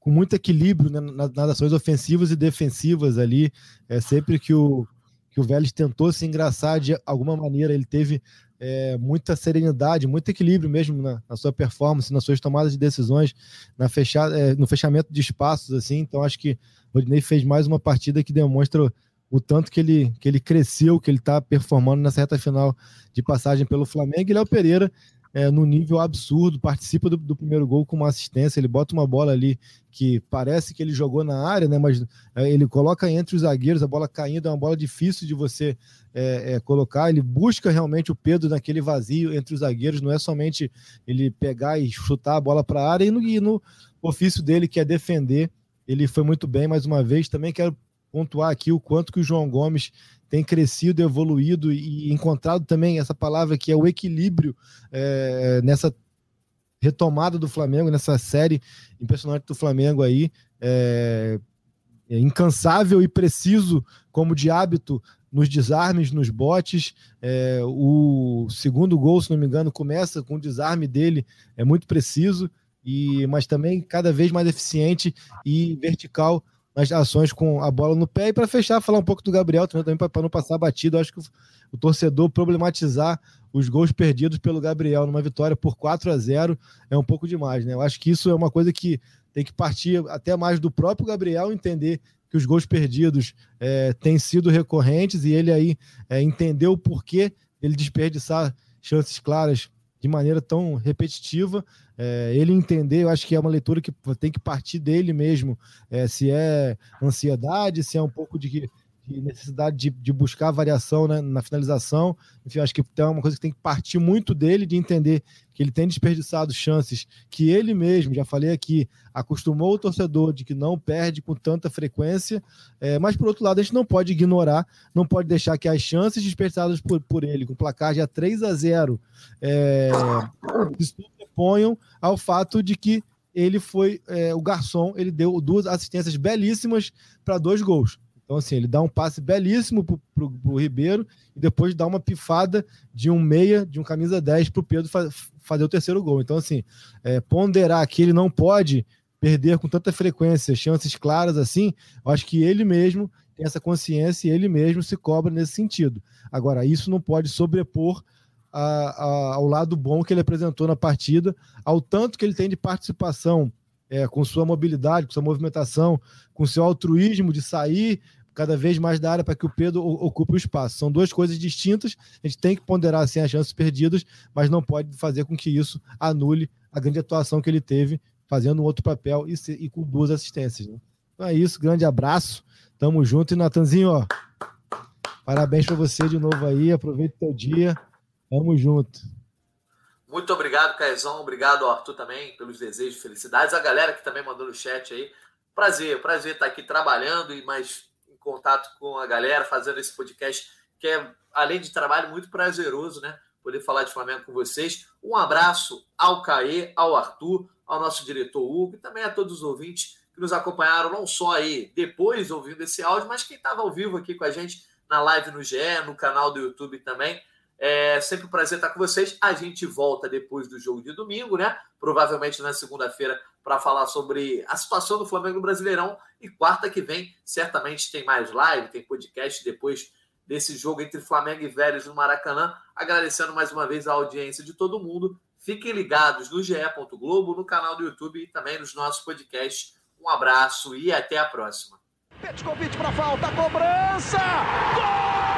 com muito equilíbrio né, nas, nas ações ofensivas e defensivas ali. É, sempre que o, que o Vélez tentou se engraçar de alguma maneira, ele teve é, muita serenidade, muito equilíbrio mesmo na, na, sua performance, nas suas tomadas de decisões, na fechar, é, no fechamento de espaços, assim. Então acho que o Rodinei fez mais uma partida que demonstra o tanto que ele, que ele cresceu, que ele está performando nessa reta final de passagem pelo Flamengo. E Léo Pereira, é, no nível absurdo, participa do, do, primeiro gol com uma assistência. Ele bota uma bola ali que parece que ele jogou na área, né? Mas é, ele coloca entre os zagueiros, a bola caindo, é uma bola difícil de você é, é colocar. Ele busca realmente o Pedro naquele vazio entre os zagueiros, não é somente ele pegar e chutar a bola para a área. E no, e no ofício dele, que é defender, ele foi muito bem mais uma vez. Também quero pontuar aqui o quanto que o João Gomes tem crescido, evoluído e encontrado também essa palavra que é o equilíbrio é, nessa retomada do Flamengo, nessa série impressionante do Flamengo aí. É, é incansável e preciso, como de hábito, nos desarmes, nos botes. É, o segundo gol, se não me engano, começa com o desarme dele, é muito preciso, e mas também cada vez mais eficiente e vertical nas ações com a bola no pé. E para fechar, falar um pouco do Gabriel também, para não passar batido. Acho que o, torcedor problematizar os gols perdidos pelo Gabriel numa vitória por 4 a 0 é um pouco demais, né? Eu acho que isso é uma coisa que tem que partir até mais do próprio Gabriel entender que os gols perdidos é, têm sido recorrentes e ele aí é, entendeu o porquê ele desperdiçar chances claras de maneira tão repetitiva. É, ele entender, eu acho que é uma leitura que tem que partir dele mesmo, é, se é ansiedade, se é um pouco de, de necessidade de, de, buscar variação né, na finalização. Enfim, acho que é uma coisa que tem que partir muito dele, de entender que ele tem desperdiçado chances que ele mesmo, já falei aqui, acostumou o torcedor de que não perde com tanta frequência, é, mas por outro lado, a gente não pode ignorar, não pode deixar que as chances desperdiçadas por, por ele, com placar já 3 a 0 é, se sobreponham ao fato de que ele foi é, o garçom, ele deu duas assistências belíssimas para dois gols. Então, assim, ele dá um passe belíssimo pro, pro Ribeiro e depois dá uma pifada de um meia, de um camisa 10 pro Pedro fa fazer o terceiro gol. Então, assim, é, ponderar que ele não pode perder com tanta frequência chances claras assim, eu acho que ele mesmo tem essa consciência e ele mesmo se cobra nesse sentido. Agora, isso não pode sobrepor a, a, ao lado bom que ele apresentou na partida, ao tanto que ele tem de participação é, com sua mobilidade, com sua movimentação, com seu altruísmo de sair cada vez mais da área para que o Pedro ocupe o espaço. São duas coisas distintas, a gente tem que ponderar assim, as chances perdidas, mas não pode fazer com que isso anule a grande atuação que ele teve fazendo um outro papel e, se, e com duas assistências. Né? Então é isso, grande abraço, tamo junto e Natanzinho, ó, parabéns para você de novo aí, aproveita o teu dia, tamo junto. Muito obrigado, Caizão. Obrigado, Arthur, também, pelos desejos, felicidades. A galera que também mandou no chat aí. Prazer, prazer estar aqui trabalhando e mais contato com a galera, fazendo esse podcast, que é, além de trabalho, muito prazeroso, né? Poder falar de Flamengo com vocês. Um abraço ao Caê, ao Arthur, ao nosso diretor Hugo e também a todos os ouvintes que nos acompanharam não só aí depois ouvindo esse áudio, mas quem estava ao vivo aqui com a gente na live no GE, no canal do YouTube também. É sempre um prazer estar com vocês. A gente volta depois do jogo de domingo, né? Provavelmente na segunda-feira, para falar sobre a situação do Flamengo no Brasileirão. E quarta que vem, certamente tem mais live, tem podcast depois desse jogo entre Flamengo e Vélez no Maracanã. Agradecendo mais uma vez a audiência de todo mundo. Fiquem ligados no GE. Globo, no canal do YouTube e também nos nossos podcasts. Um abraço e até a próxima. Petkovic para falta, cobrança! Gol!